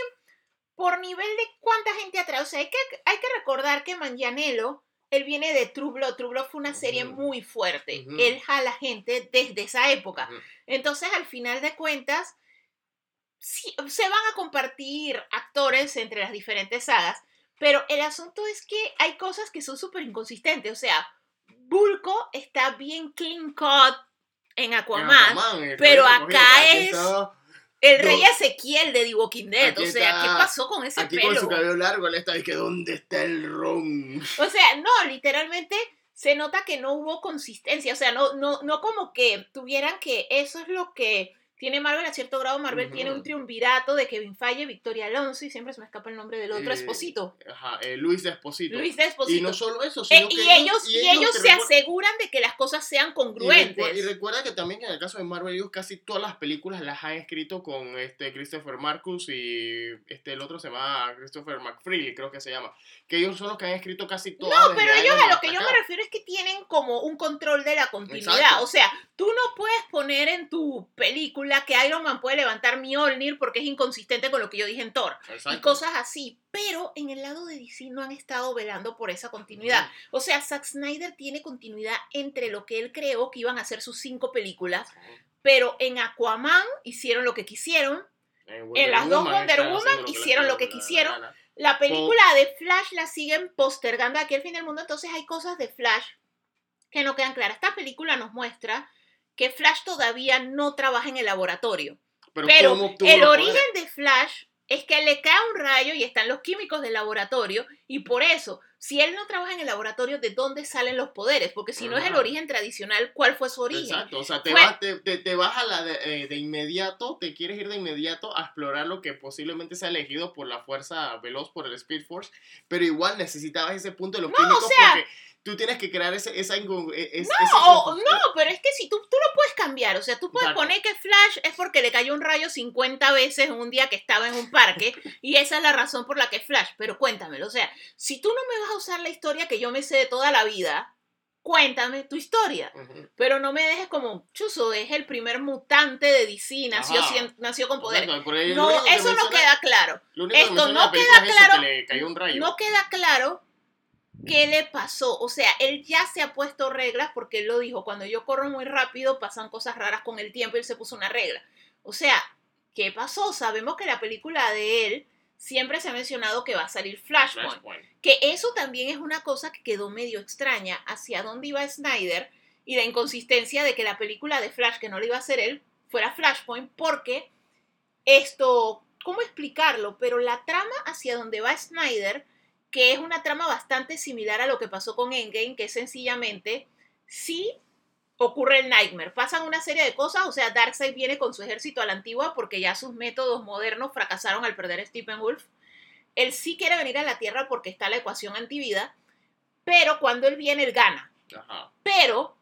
por nivel de cuánta gente atrae, o sea, hay que, hay que recordar que Manganiello, él viene de True Blood. True Blood fue una serie muy fuerte. Ujú. Él jala gente desde esa época. Entonces, al final de cuentas, sí, se van a compartir actores entre las diferentes sagas, pero el asunto es que hay cosas que son súper inconsistentes. O sea, Bulko está bien clean cut en Aquaman. Pero acá es- El No. rey Ezequiel de The Walking Dead. Aquí O sea, está- ¿qué pasó con ese Aquí pelo? con su cabello largo, él está y que ¿dónde está el ron? O sea, no, literalmente se nota que no hubo consistencia. O sea, no, no, no como que tuvieran que eso es lo que tiene Marvel a cierto grado. Marvel tiene un triunvirato de Kevin Feige, Victoria Alonso y siempre se me escapa el nombre del otro Eh, Esposito. Ajá, eh, Luis Esposito. Luis de Esposito. Y no solo eso, Eh, sino y, que ellos, y ellos se aseguran de que las cosas sean Y, recu- congruentes. y recuerda que también en el caso de Marvel, ellos casi todas las películas las han escrito con este Christopher Marcus y este el otro se llama Christopher McFreely, creo que se llama. Que ellos son los que han escrito casi todas. No, pero ellos a lo que yo me refiero es que tienen como un control de la continuidad. Exacto. O sea, tú no puedes poner en tu película que Iron Man puede levantar Mjolnir porque es inconsistente con lo que yo dije en Thor. Y Exacto. cosas así. Pero en el lado de DC no han estado velando por esa continuidad. O sea, Zack Snyder tiene continuidad entre lo que él creó que iban a ser sus cinco películas. Pero en Aquaman hicieron lo que quisieron. En, las dos Wonder Woman hicieron lo que quisieron. La película de Flash la siguen postergando aquí al fin del mundo, entonces hay cosas de Flash que no quedan claras. Esta película nos muestra que Flash todavía no trabaja en el laboratorio, Pero, pero ¿cómo obtuvo el origen de Flash es que le cae un rayo y están los químicos del laboratorio y por eso, si él no trabaja en el laboratorio, ¿de dónde salen los poderes? Porque si no es el origen tradicional, ¿cuál fue su origen? Exacto, o sea, te, vas, te, te- te vas a la de, eh, de inmediato, te quieres ir de inmediato a explorar lo que posiblemente sea elegido por la fuerza veloz, por el Speed Force, pero igual necesitabas ese punto de los No, químicos o sea- porque tú tienes que crear ese, esa... e- ese No, o- no, pero es que si tú, tú lo puedes cambiar, o sea, tú puedes poner que Flash es porque le cayó un rayo 50 veces un día que estaba en un parque y esa es la razón por la que Flash, pero cuéntamelo, o sea, si tú no me vas a usar la historia que yo me sé de toda la vida, cuéntame tu historia, Ujú. pero no me dejes como, chuzo, es el primer mutante de DC, nació, cien- nació con poder. Exacto, No, eso no queda claro. esto no queda es claro. que le cayó un rayo. No queda claro qué le pasó. O sea, él ya se ha puesto reglas porque él lo dijo, cuando yo corro muy rápido pasan cosas raras con el tiempo y él se puso una regla. O sea, ¿qué pasó? Sabemos que la película de él siempre se ha mencionado que va a salir Flashpoint. Flashpoint. Que eso también es una cosa que quedó medio extraña hacia dónde iba Snyder y la inconsistencia de que la película de Flash, que no le iba a hacer él, fuera Flashpoint, porque esto, ¿cómo explicarlo? Pero la trama hacia donde va Snyder, que es una trama bastante similar a lo que pasó con Endgame, que es sencillamente, sí ocurre el Nightmare, pasan una serie de cosas, o sea, Darkseid viene con su ejército a la antigua porque ya sus métodos modernos fracasaron al perder a Stephen Wolf. Él sí quiere venir a la Tierra porque está la ecuación antivida, pero cuando él viene, él gana. Ajá. Pero,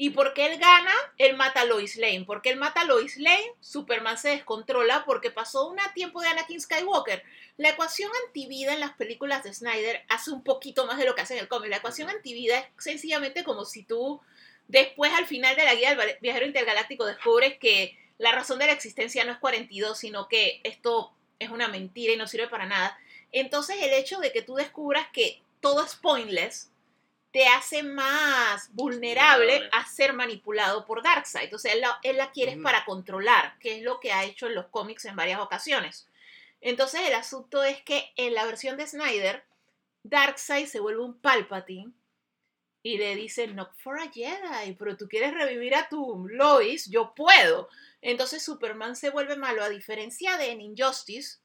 ¿y por qué él gana? Él mata a Lois Lane. Porque él mata a Lois Lane, Superman se descontrola porque pasó un tiempo de Anakin Skywalker. La ecuación antivida en las películas de Snyder hace un poquito más de lo que hace en el cómic. La ecuación antivida es sencillamente como si tú, después al final de la guía del viajero intergaláctico, descubres que la razón de la existencia no es 42, sino que esto es una mentira y no sirve para nada. Entonces el hecho de que tú descubras que todo es pointless te hace más vulnerable, Vulnerable. a ser manipulado por Darkseid. Entonces él la, él la quiere para controlar, que es lo que ha hecho en los cómics en varias ocasiones. Entonces el asunto es que en la versión de Snyder, Darkseid se vuelve un Palpatine y le dice, no for a Jedi, pero tú quieres revivir a tu Lois, yo puedo. Entonces Superman se vuelve malo, a diferencia de en Injustice,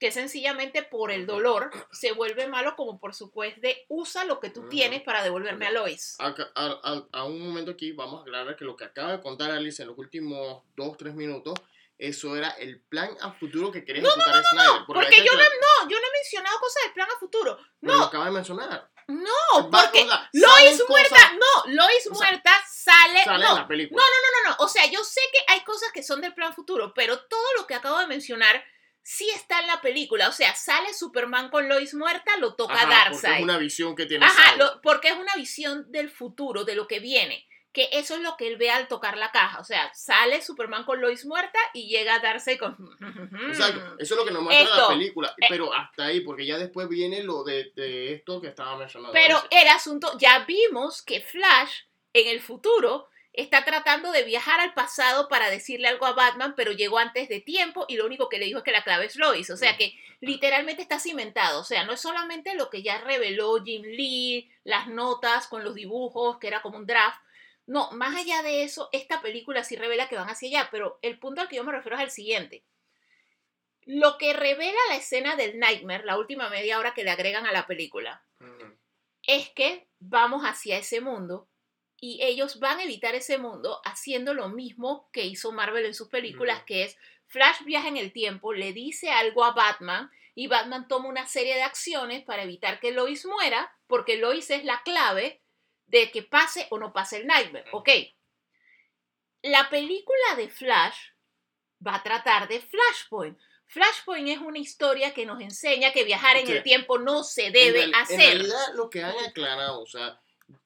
que sencillamente por el dolor se vuelve malo como por su quest de usa lo que tú tienes para devolverme a Lois. A, a- a un momento aquí vamos a aclarar que lo que acaba de contar Alice en los últimos 2-3 minutos, eso era el plan a futuro que quería ejecutar Snyder. Porque hay que yo no, no, yo no he mencionado cosas del plan a futuro. pero lo No, acaba de mencionar. no, Va- porque o sea, Lois muerta, cosas- no, Lois o sea, muerta sale, sale no, en la película. No, no, no, no. O sea, yo sé que hay cosas que son del plan futuro, pero todo lo que acabo de mencionar sí está en la película. O sea, sale Superman con Lois muerta, lo toca Ajá, porque es una visión que tiene Ajá, lo- porque es una visión del futuro, de lo que viene. Que eso es lo que él ve al tocar la caja. O sea, sale Superman con Lois muerta y llega Darkseid con. Exacto, eso es lo que nos muestra la película, eh, pero hasta ahí, porque ya después viene lo de, de esto que estaba mencionando. Pero el asunto, ya vimos que Flash en el futuro está tratando de viajar al pasado para decirle algo a Batman, pero llegó antes de tiempo y lo único que le dijo es que la clave es Lois. O sea que literalmente está cimentado. O sea, no es solamente lo que ya reveló Jim Lee, las notas con los dibujos, que era como un draft. No, más allá de eso, esta película sí revela que van hacia allá, pero el punto al que yo me refiero es el siguiente. Lo que revela la escena del Nightmare, la última media hora que le agregan a la película, es que vamos hacia ese mundo y ellos van a evitar ese mundo haciendo lo mismo que hizo Marvel en sus películas, que es Flash viaja en el tiempo, le dice algo a Batman y Batman toma una serie de acciones para evitar que Lois muera, porque Lois es la clave de que pase o no pase el Nightmare. Ok. La película de Flash va a tratar de Flashpoint. Flashpoint es una historia que nos enseña que viajar en el tiempo no se debe en, hacer. En realidad, lo que han aclarado, o sea,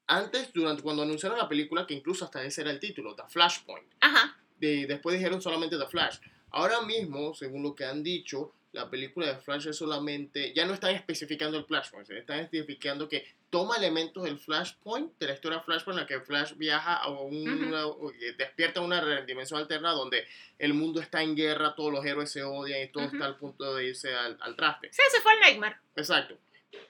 antes, durante cuando anunciaron la película, que incluso hasta ese era el título, The Flashpoint, Ajá. de, después dijeron solamente The Flash. Ahora mismo, según lo que han dicho, la película de Flash es solamente, ya no están especificando el Flashpoint, están especificando que toma elementos del Flashpoint, de la historia Flashpoint, en la que Flash viaja a una, o que despierta una dimensión alterna donde el mundo está en guerra, todos los héroes se odian y todo Ujú. está al punto de irse al, al traste. Sí, se fue al Nightmare, Exacto.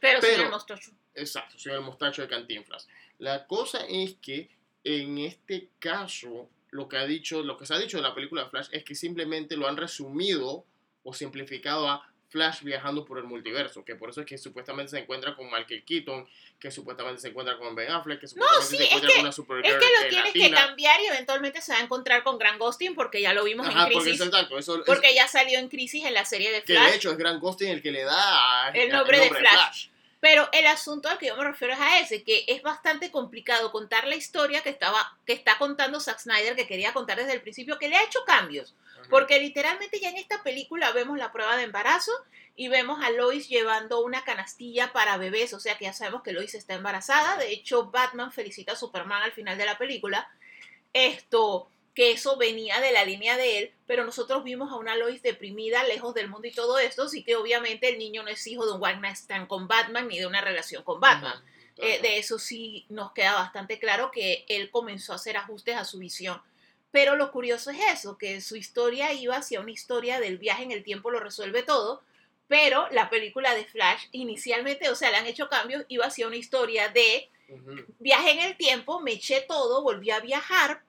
pero, sin Pero- el mostacho. Exacto, soy el mostacho de Cantinflas. La cosa es que en este caso, lo que ha dicho, lo que se ha dicho de la película de Flash es que simplemente lo han resumido o simplificado a Flash viajando por el multiverso, que por eso es que supuestamente se encuentra con Michael Keaton, que supuestamente se encuentra con Ben Affleck, que supuestamente sí, se es encuentra que- con una Supergirl Es que lo tienes que latina. cambiar y eventualmente se va a encontrar con Grant Gustin porque ya lo vimos Ajá, en porque Crisis. es exacto, eso es- Porque ya salió en Crisis en la serie de que Flash. de hecho es Grant Gustin el que le da El nombre de Flash. Pero el asunto al que yo me refiero es a ese, que es bastante complicado contar la historia que, estaba, que está contando Zack Snyder, que quería contar desde el principio, que le ha hecho cambios. Porque literalmente ya en esta película vemos la prueba de embarazo y vemos a Lois llevando una canastilla para bebés, o sea que ya sabemos que Lois está embarazada. De hecho, Batman felicita a Superman al final de la película. Esto, que eso venía de la línea de él, pero nosotros vimos a una Lois deprimida, lejos del mundo y todo esto, así que obviamente el niño no es hijo de un one night stand con Batman ni de una relación con Batman. Eh, de eso sí nos queda bastante claro que él comenzó a hacer ajustes a su visión. Pero lo curioso es eso, que su historia iba hacia una historia del viaje en el tiempo, lo resuelve todo, pero la película de Flash inicialmente, o sea, le han hecho cambios, iba hacia una historia de viaje en el tiempo, me eché todo, volví a viajar,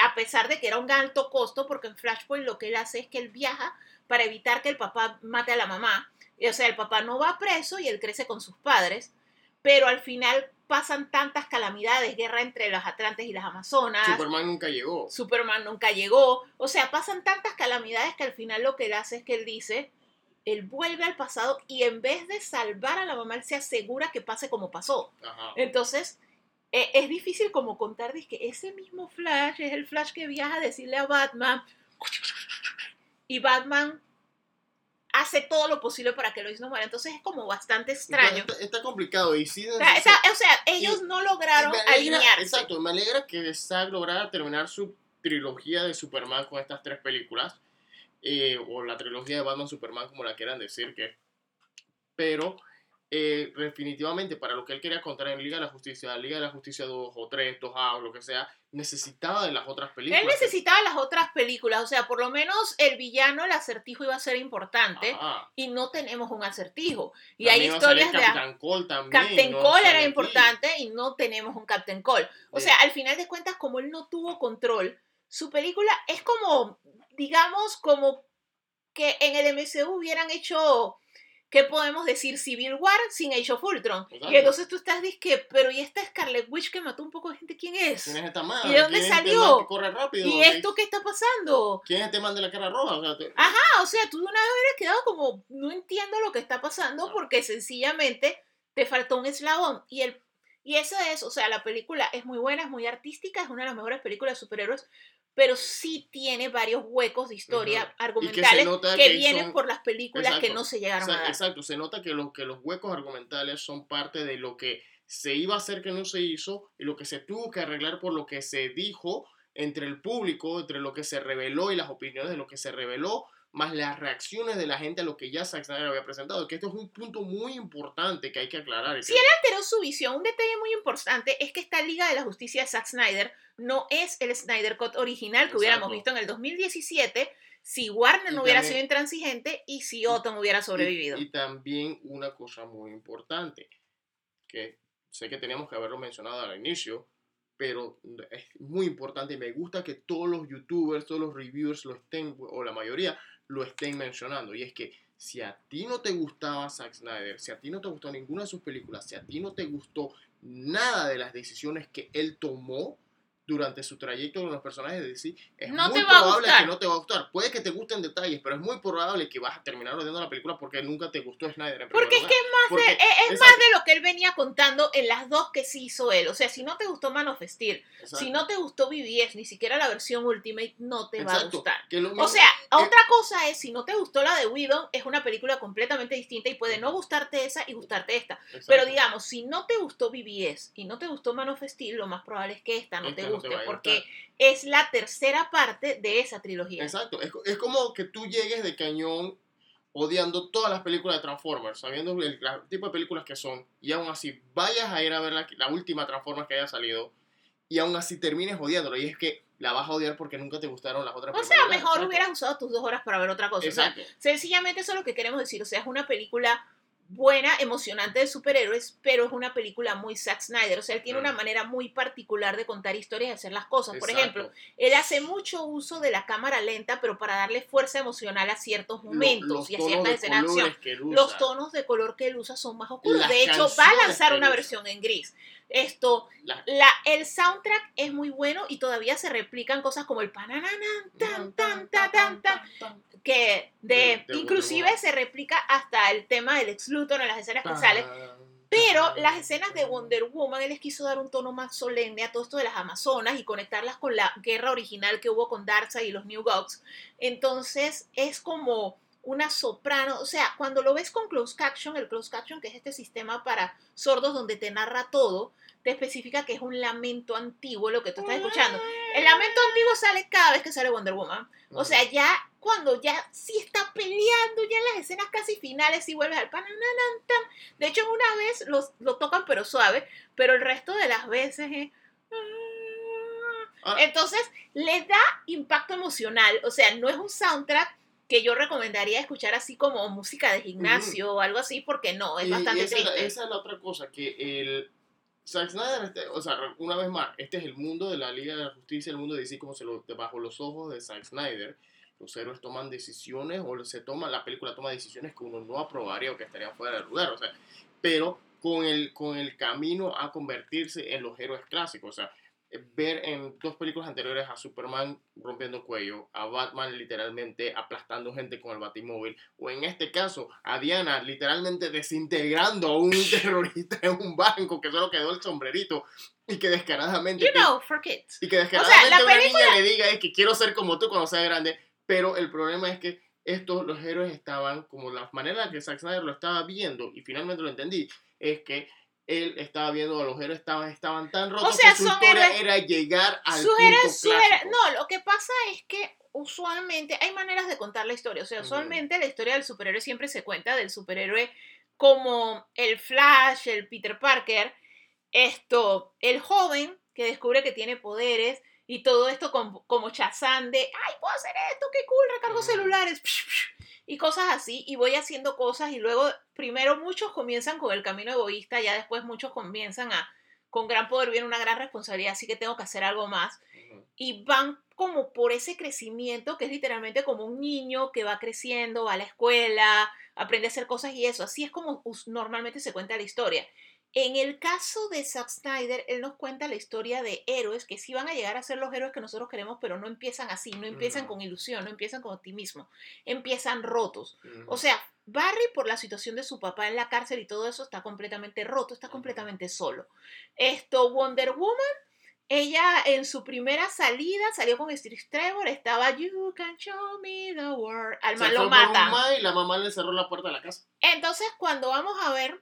a pesar de que era un alto costo, porque en Flashpoint lo que él hace es que él viaja para evitar que el papá mate a la mamá. O sea, el papá no va preso y él crece con sus padres, pero al final pasan tantas calamidades, guerra entre los Atlantes y las Amazonas. Superman nunca llegó. Superman nunca llegó. O sea, pasan tantas calamidades que al final lo que él hace es que él dice, él vuelve al pasado y en vez de salvar a la mamá, él se asegura que pase como pasó. Ajá. Entonces, eh, es difícil como contar que ese mismo Flash es el Flash que viaja a decirle a Batman y Batman hace todo lo posible para que Lois no muera. Entonces es como bastante extraño. Está, está complicado y sí O sea, esa- o sea, ellos y- no lograron alegra- alinearse. Exacto, me alegra que Zack lograra terminar su trilogía de Superman con estas tres películas. eh, o la trilogía de Batman Superman, como la quieran decir, que, pero eh, definitivamente para lo que él quería contar en Liga de la Justicia, Liga de la Justicia 2 o 3, 2A o lo que sea, necesitaba de las otras películas. Él necesitaba las otras películas, o sea, por lo menos el villano, el acertijo iba a ser importante Ajá. y no tenemos un acertijo. Y También hay historias de... Captain Cole también. Captain no Cole era aquí. importante y no tenemos un Captain Cole. O sea, al final de cuentas, como él no tuvo control, su película es como, digamos, como que en el MCU hubieran hecho, ¿qué podemos decir? Civil War sin Age of Ultron. Y entonces tú estás disque, pero ¿y esta Scarlet Witch que mató un poco de gente? ¿Quién es? ¿Quién es esta madre? ¿Y de dónde ¿Quién es este salió? man que corre rápido? ¿Y esto qué está pasando? ¿Quién es este man de la cara roja? O sea, te- Ah, o sea, tú de una vez hubieras quedado como, no entiendo lo que está pasando porque sencillamente te faltó un eslabón. Y, el, y eso es, o sea, la película es muy buena, es muy artística, es una de las mejores películas de superhéroes, pero sí tiene varios huecos de historia argumentales que, que vienen son- por las películas que no se O llegaron sea, a dar. exacto, se nota que, lo, que los huecos argumentales son parte de lo que se iba a hacer que no se hizo y lo que se tuvo que arreglar por lo que se dijo entre el público, entre lo que se reveló y las opiniones de lo que se reveló, más las reacciones de la gente a lo que ya Zack Snyder había presentado, que esto es un punto muy importante que hay que aclarar. Sí, que- alteró su visión. Un detalle muy importante es que esta Liga de la Justicia de Zack Snyder no es el Snyder Cut original que hubiéramos visto en el 2017 si Warner no hubiera también- sido intransigente y si Otton hubiera sobrevivido. Y, y también una cosa muy importante, que sé que teníamos que haberlo mencionado al inicio, pero es muy importante y me gusta que todos los youtubers, todos los reviewers lo estén, o la mayoría, lo estén mencionando. Y es que si a ti no te gustaba Zack Snyder, si a ti no te gustó ninguna de sus películas, si a ti no te gustó nada de las decisiones que él tomó durante su trayecto con los personajes de DC, es No muy probable que no te va a gustar. Puede que te gusten detalles, pero es muy probable que vas a terminar odiando la película porque nunca te gustó Snyder en Porque es que es más, Porque- de, es, más de lo que él venía contando en las dos que sí hizo él. O sea, si no te gustó Man of Steel, Exacto. si no te gustó BBS, ni siquiera la versión Ultimate, no te va a gustar. O sea, otra cosa es, si no te gustó la de Widow, es una película completamente distinta y puede no gustarte esa y gustarte esta. exacto. Pero digamos, si no te gustó BBS y no te gustó Man of Steel, lo más probable es que esta no Esta te no te guste, porque es la tercera parte de esa trilogía. Exacto, es, es como que tú llegues de cañón odiando todas las películas de Transformers, sabiendo el, tipo de películas que son, y aún así vayas a ir a ver la, la última Transformers que haya salido, y aún así termines odiándola, y es que la vas a odiar porque nunca te gustaron las otras O sea, películas. mejor Exacto. hubieras usado tus dos horas para ver otra cosa. O sea, Exacto. sencillamente eso es lo que queremos decir. O sea, es una película buena, emocionante de superhéroes, pero es una película muy Zack Snyder. O sea, él tiene Mm. una manera muy particular de contar historias y hacer las cosas. Por ejemplo, él hace mucho uso de la cámara lenta, pero para darle fuerza emocional a ciertos momentos los y a ciertas escenas. Los tonos de color que él usa son más oscuros. Las de hecho, va a lanzar una usa. versión en gris. Esto, La- la, el soundtrack es muy bueno y todavía se replican cosas como el panananan, tan, tan, tan, tan, tan, que de, De- de Wonder inclusive se replica hasta el tema del ex Luthor en las escenas que sale. Pero las escenas de Wonder Woman, él les quiso dar un tono más solemne a todo esto de las Amazonas y conectarlas con la guerra original que hubo con Darkseid y los New Gods. Entonces es como una soprano, o sea, cuando lo ves con closed caption, el closed caption que es este sistema para sordos donde te narra todo, te especifica que es un lamento antiguo lo que tú estás escuchando. El lamento antiguo sale cada vez que sale Wonder Woman. O sea, ya cuando ya sí está peleando, ya en las escenas casi finales, y vuelves al tan. De hecho, una vez los, lo tocan pero suave, pero el resto de las veces es. Ah. Entonces, le da impacto emocional. O sea, no es un soundtrack que yo recomendaría escuchar así como música de gimnasio o algo así, porque no, es Y- y bastante esa, es la- triste. esa es la otra cosa, que el Zack Snyder, este- o sea, una vez más, este es el mundo de la Liga de la Justicia, el mundo de DC como se lo, bajo los ojos de Zack Snyder. Los héroes toman decisiones o se toma, la película toma decisiones que uno no aprobaría o que estarían fuera del lugar, o sea, pero con el, con el camino a convertirse en los héroes clásicos, o sea, ver en dos películas anteriores a Superman rompiendo cuello, a Batman literalmente aplastando gente con el batimóvil, o en este caso a Diana literalmente desintegrando a un terrorista en un banco que solo quedó el sombrerito y que descaradamente You know, for kids. y que descaradamente la una película- niña le diga es que quiero ser como tú cuando sea grande, pero el problema es que estos, los héroes estaban, como la manera en que Zack Snyder lo estaba viendo, y finalmente lo entendí, es que él estaba viendo a los héroes estaban, estaban tan rotos sea, que su son historia héroes- era llegar al punto héroes- clásico. no, lo que pasa es que usualmente hay maneras de contar la historia. O sea, usualmente la historia del superhéroe siempre se cuenta del superhéroe como el Flash, el Peter Parker, esto, el joven que descubre que tiene poderes y todo esto com- como Shazam de, ay, puedo hacer esto, qué cool, recargo celulares, y cosas así, y voy haciendo cosas y luego, primero muchos comienzan con el camino egoísta, ya después muchos comienzan a, con gran poder viene una gran responsabilidad, así que tengo que hacer algo más y van como por ese crecimiento que es literalmente como un niño que va creciendo, va a la escuela, aprende a hacer cosas y eso. Así es como normalmente se cuenta la historia. En el caso de Zack Snyder, él nos cuenta la historia de héroes que sí van a llegar a ser los héroes que nosotros queremos, pero no empiezan así, no empiezan con ilusión, no empiezan con optimismo, empiezan rotos. O sea, Barry por la situación de su papá en la cárcel y todo eso está completamente roto, está completamente solo. Esto, Wonder Woman, ella en su primera salida salió con Steve Trevor, estaba You can show me the world. Al man lo por un matan. ma y la mamá le cerró la puerta de la casa. Entonces, cuando vamos a ver,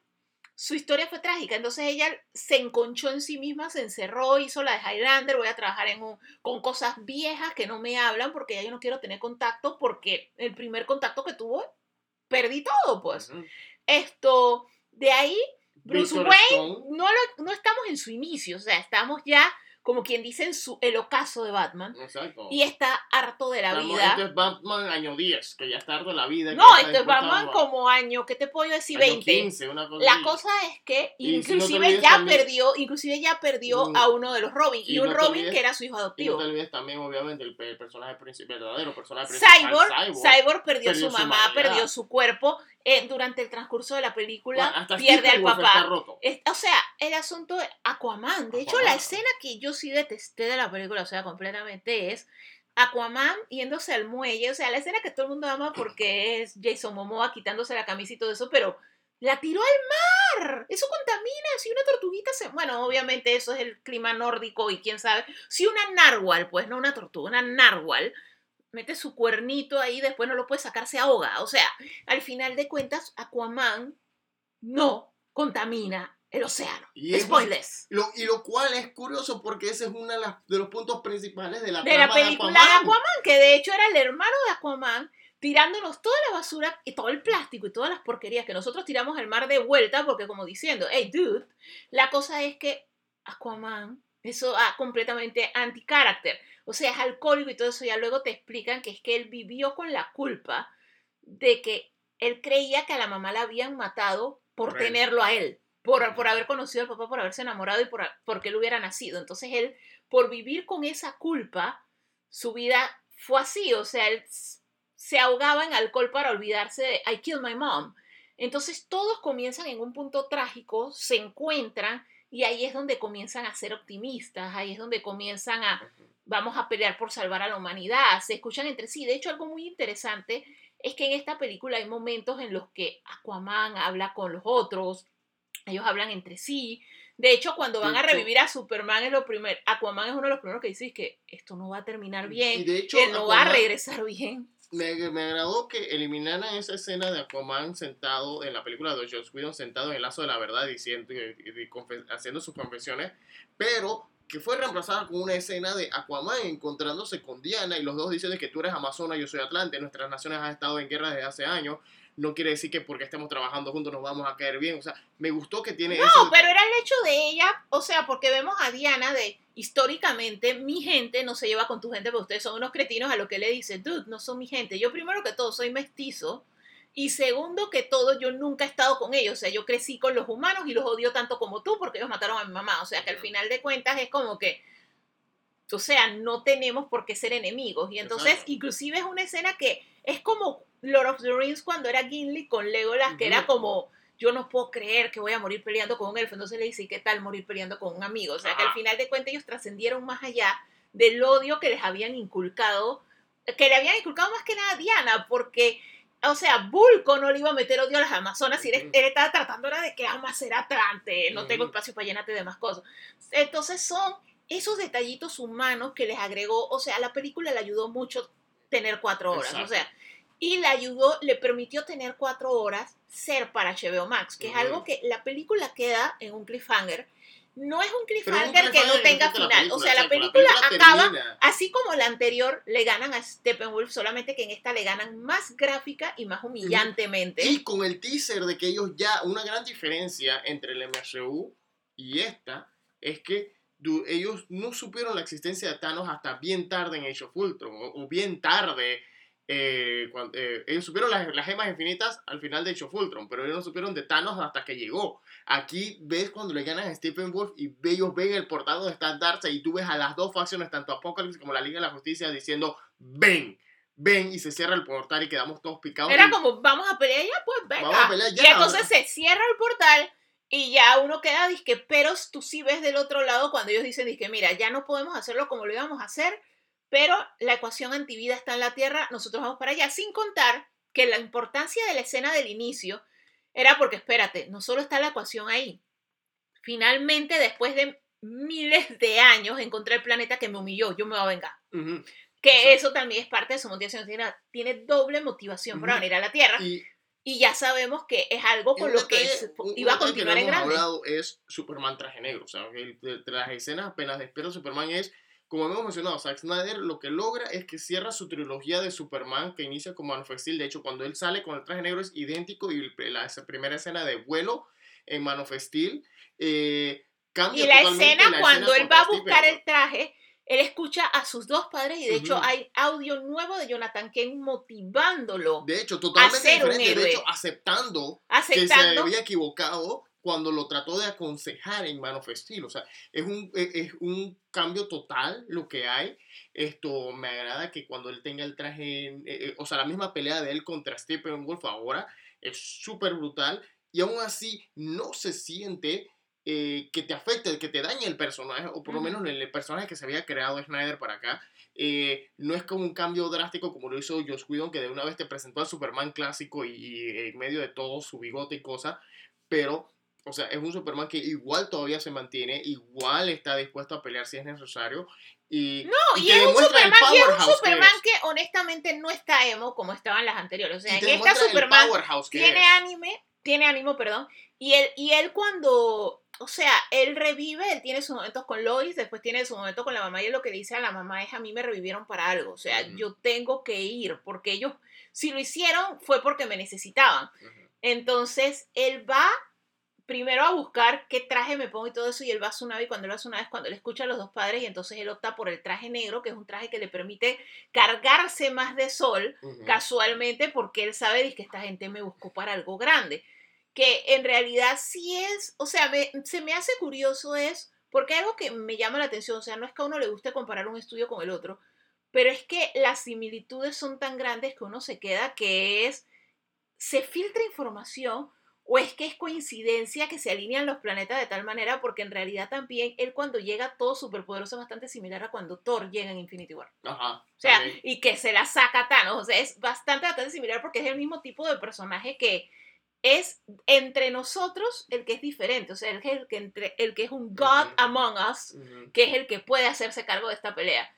su historia fue trágica. Entonces, ella se enconchó en sí misma, se encerró, hizo la de Highlander. Voy a trabajar en un, con cosas viejas que no me hablan porque ya yo no quiero tener contacto porque el primer contacto que tuvo, perdí todo, pues. Esto, de ahí, Bruce Victor Wayne, Stone. no, lo- no estamos en su inicio, o sea, estamos ya, como quien dice, en su, el ocaso de Batman. Exacto. Y está harto de la Estamos- vida. Esto es Batman año 10, que ya está harto de la vida. No, esto es a- Batman como año, ¿qué te puedo decir? año 20. 15, una cosa La así. cosa es que si no inclusive ya también- perdió, inclusive ya perdió Mm. a uno de los Robin y, Y un no Robin olvides- que era su hijo Y no adoptivo. te olvides también, obviamente, el, el personaje principal, verdadero personaje principal, Cyborg, Cyborg. Cyborg perdió, perdió su mamá, perdió su cuerpo eh, durante el transcurso de la película, Hasta pierde al papá. está roto. Es- o sea, el asunto de Aquaman. De hecho, la escena que yo sí detesté de la película, o sea, completamente es Aquaman yéndose al muelle. O sea, la escena que todo el mundo ama porque es Jason Momoa quitándose la camisa y todo eso, pero la tiró al mar. Eso contamina. Si una tortuguita se. Bueno, obviamente eso es el clima nórdico y quién sabe. Si una narwhal, pues no una tortuga, una narwhal. Mete su cuernito ahí, después no lo puede sacar, se ahoga. O sea, al final de cuentas, Aquaman no contamina el océano. Y es- Spoilers. Lo, y lo cual es curioso porque ese es uno de, los puntos principales de la De la película de Aquaman. Aquaman, que de hecho era el hermano de Aquaman, tirándonos toda la basura y todo el plástico y todas las porquerías que nosotros tiramos al mar de vuelta, porque como diciendo, hey dude, la cosa es que Aquaman, eso ah, completamente anti-carácter. O sea, es alcohólico y todo eso. Ya luego te explican que es que él vivió con la culpa de que él creía que a la mamá la habían matado por tenerlo a él, por, por haber conocido al papá, por haberse enamorado y por porque él hubiera nacido. Entonces él, por vivir con esa culpa, su vida fue así. O sea, él se ahogaba en alcohol para olvidarse de I killed my mom. Entonces todos comienzan en un punto trágico, se encuentran y ahí es donde comienzan a ser optimistas, ahí es donde comienzan a, vamos a pelear por salvar a la humanidad, se escuchan entre sí. De hecho, algo muy interesante es que en esta película hay momentos en los que Aquaman habla con los otros, ellos hablan entre sí. De hecho, cuando van a revivir a Superman es lo primero, Aquaman es uno de los primeros que dice que esto no va a terminar bien, Y de hecho, él no va a Aquaman- regresar bien. Me, me agradó que eliminaran esa escena de Aquaman sentado en la película de Joss Whedon, sentado en el lazo de la verdad, diciendo y, y- haciendo sus confesiones, pero que fue reemplazada con una escena de Aquaman encontrándose con Diana y los dos dicen que tú eres Amazona, yo soy Atlante, nuestras naciones han estado en guerra desde hace años, no quiere decir que porque estemos trabajando juntos nos vamos a caer bien, o sea, me gustó que tiene No, eso. pero era el hecho de ella, o sea, porque vemos a Diana de históricamente mi gente no se lleva con tu gente porque ustedes son unos cretinos a lo que le dice, dude, no son mi gente. Yo primero que todo soy mestizo y segundo que todo yo nunca he estado con ellos, o sea, yo crecí con los humanos y los odio tanto como tú porque ellos mataron a mi mamá, o sea, que al final de cuentas es como que o sea, no tenemos por qué ser enemigos. Y entonces, Exacto. inclusive es una escena que es como Lord of the Rings cuando era Gimli con Legolas, que era como, yo no puedo creer que voy a morir peleando con un elfo. Entonces le dice, "¿Y ¿qué tal morir peleando con un amigo? O sea, que al final de cuentas ellos trascendieron más allá del odio que les habían inculcado, que le habían inculcado más que nada a Diana, porque... O sea, Vulco no le iba a meter odio a las Amazonas y él, estaba tratando de que ama ser Atlante, no tengo espacio para llenarte de más cosas. Entonces son esos detallitos humanos que les agregó, o sea, la película le ayudó mucho tener cuatro horas, Exacto. o sea, y le ayudó, le permitió tener cuatro horas ser para HBO Max, que es Ujú. algo que la película queda en un cliffhanger. No es un Pero un cliffhanger que no cliffhanger tenga la final. O sea, la exacto, película acaba termina. Así como la anterior le ganan a Steppenwolf, solamente que en esta le ganan más gráfica y más humillantemente. Y con el teaser de que ellos ya, una gran diferencia entre el MCU y esta es que ellos no supieron la existencia de Thanos hasta bien tarde en Age of Ultron, o, o bien tarde. eh, cuan- eh, ellos supieron las, las gemas infinitas al final de Age of Ultron, pero ellos no supieron de Thanos hasta que llegó. Aquí ves cuando le ganan a Stephen Wolf y ellos ven el portal donde está Darkseid y tú ves a las dos facciones, tanto Apocalypse como la Liga de la Justicia, diciendo, ven, ven, y se cierra el portal y quedamos todos picados. Era y- como, vamos a pelear ya, pues venga. Vamos a pelear ya. Y entonces se cierra el portal y ya uno queda, disque, pero tú sí ves del otro lado cuando ellos dicen, disque, mira, ya no podemos hacerlo como lo íbamos a hacer, pero la ecuación antivida está en la Tierra, nosotros vamos para allá, sin contar que la importancia de la escena del inicio era porque, espérate, no solo está la ecuación ahí, finalmente después de miles de años encontré el planeta que me humilló, yo me voy a vengar. Que Exacto. eso también es parte de su motivación. Tiene, tiene doble motivación para Ujú. venir a la Tierra. Y Y ya sabemos que es algo con lo que detalle- un- iba a detalle que no continuar en hemos grande. hablado es Superman traje negro. O sea, que el- de, de las escenas apenas despierta Superman es, como hemos mencionado, Zack Snyder lo que logra es que cierra su trilogía de Superman que inicia con Man of Steel. De hecho, cuando él sale con el traje negro es idéntico y la esa primera escena de vuelo en Man of Steel eh, cambia Y la escena la cuando escena él va a buscar el traje, él escucha a sus dos padres y de hecho hay audio nuevo de Jonathan Kane motivándolo, De hecho, totalmente ser un diferente. De héroe. hecho, aceptando que se había equivocado cuando lo trató de aconsejar en Man of Steel. O sea, es un, e- es un cambio total lo que hay. Esto me agrada que cuando él tenga el traje, eh, eh, o sea, la misma pelea de él contra Stephen Wolf ahora es súper brutal y aún así no se siente eh, que te afecte, que te dañe el personaje, o por lo menos el, el personaje que se había creado Snyder para acá. Eh, no es como un cambio drástico como lo hizo Joss Whedon, que de una vez te presentó al Superman clásico y, y en medio de todo su bigote y cosas, pero, o sea, es un Superman que igual todavía se mantiene, igual está dispuesto a pelear si es necesario. Y, No, y es un Superman, y es un que Superman que, honestamente no está emo como estaban las anteriores. O sea, en esta Superman tiene anime, tiene ánimo, perdón, y él, y él cuando, o sea, él revive, él tiene sus momentos con Lois, después tiene su momento con la mamá, y él lo que dice a la mamá es, a mí me revivieron para algo, o sea, yo tengo que ir, porque ellos, si lo hicieron, fue porque me necesitaban. Entonces, él va primero a buscar qué traje me pongo y todo eso, y él va a su nave, y cuando él va a su nave es cuando él escucha a los dos padres, y entonces él opta por el traje negro, que es un traje que le permite cargarse más de sol, casualmente porque él sabe que esta gente me buscó para algo grande. Que en realidad sí es, o sea, me- se me hace curioso es, porque algo que me llama la atención, o sea, no es que a uno le guste comparar un estudio con el otro, pero es que las similitudes son tan grandes que uno se queda que es, se filtra información o es que es coincidencia que se alinean los planetas de tal manera porque en realidad también él cuando llega todo superpoderoso es bastante similar a cuando Thor llega en Infinity War. Ajá. O sea, también. y que se la saca Thanos. O sea, es bastante, bastante similar porque es el mismo tipo de personaje que es entre nosotros el que es diferente. O sea, el que, el que, entre, el que es un God Ujú. among us, que es el que puede hacerse cargo de esta pelea.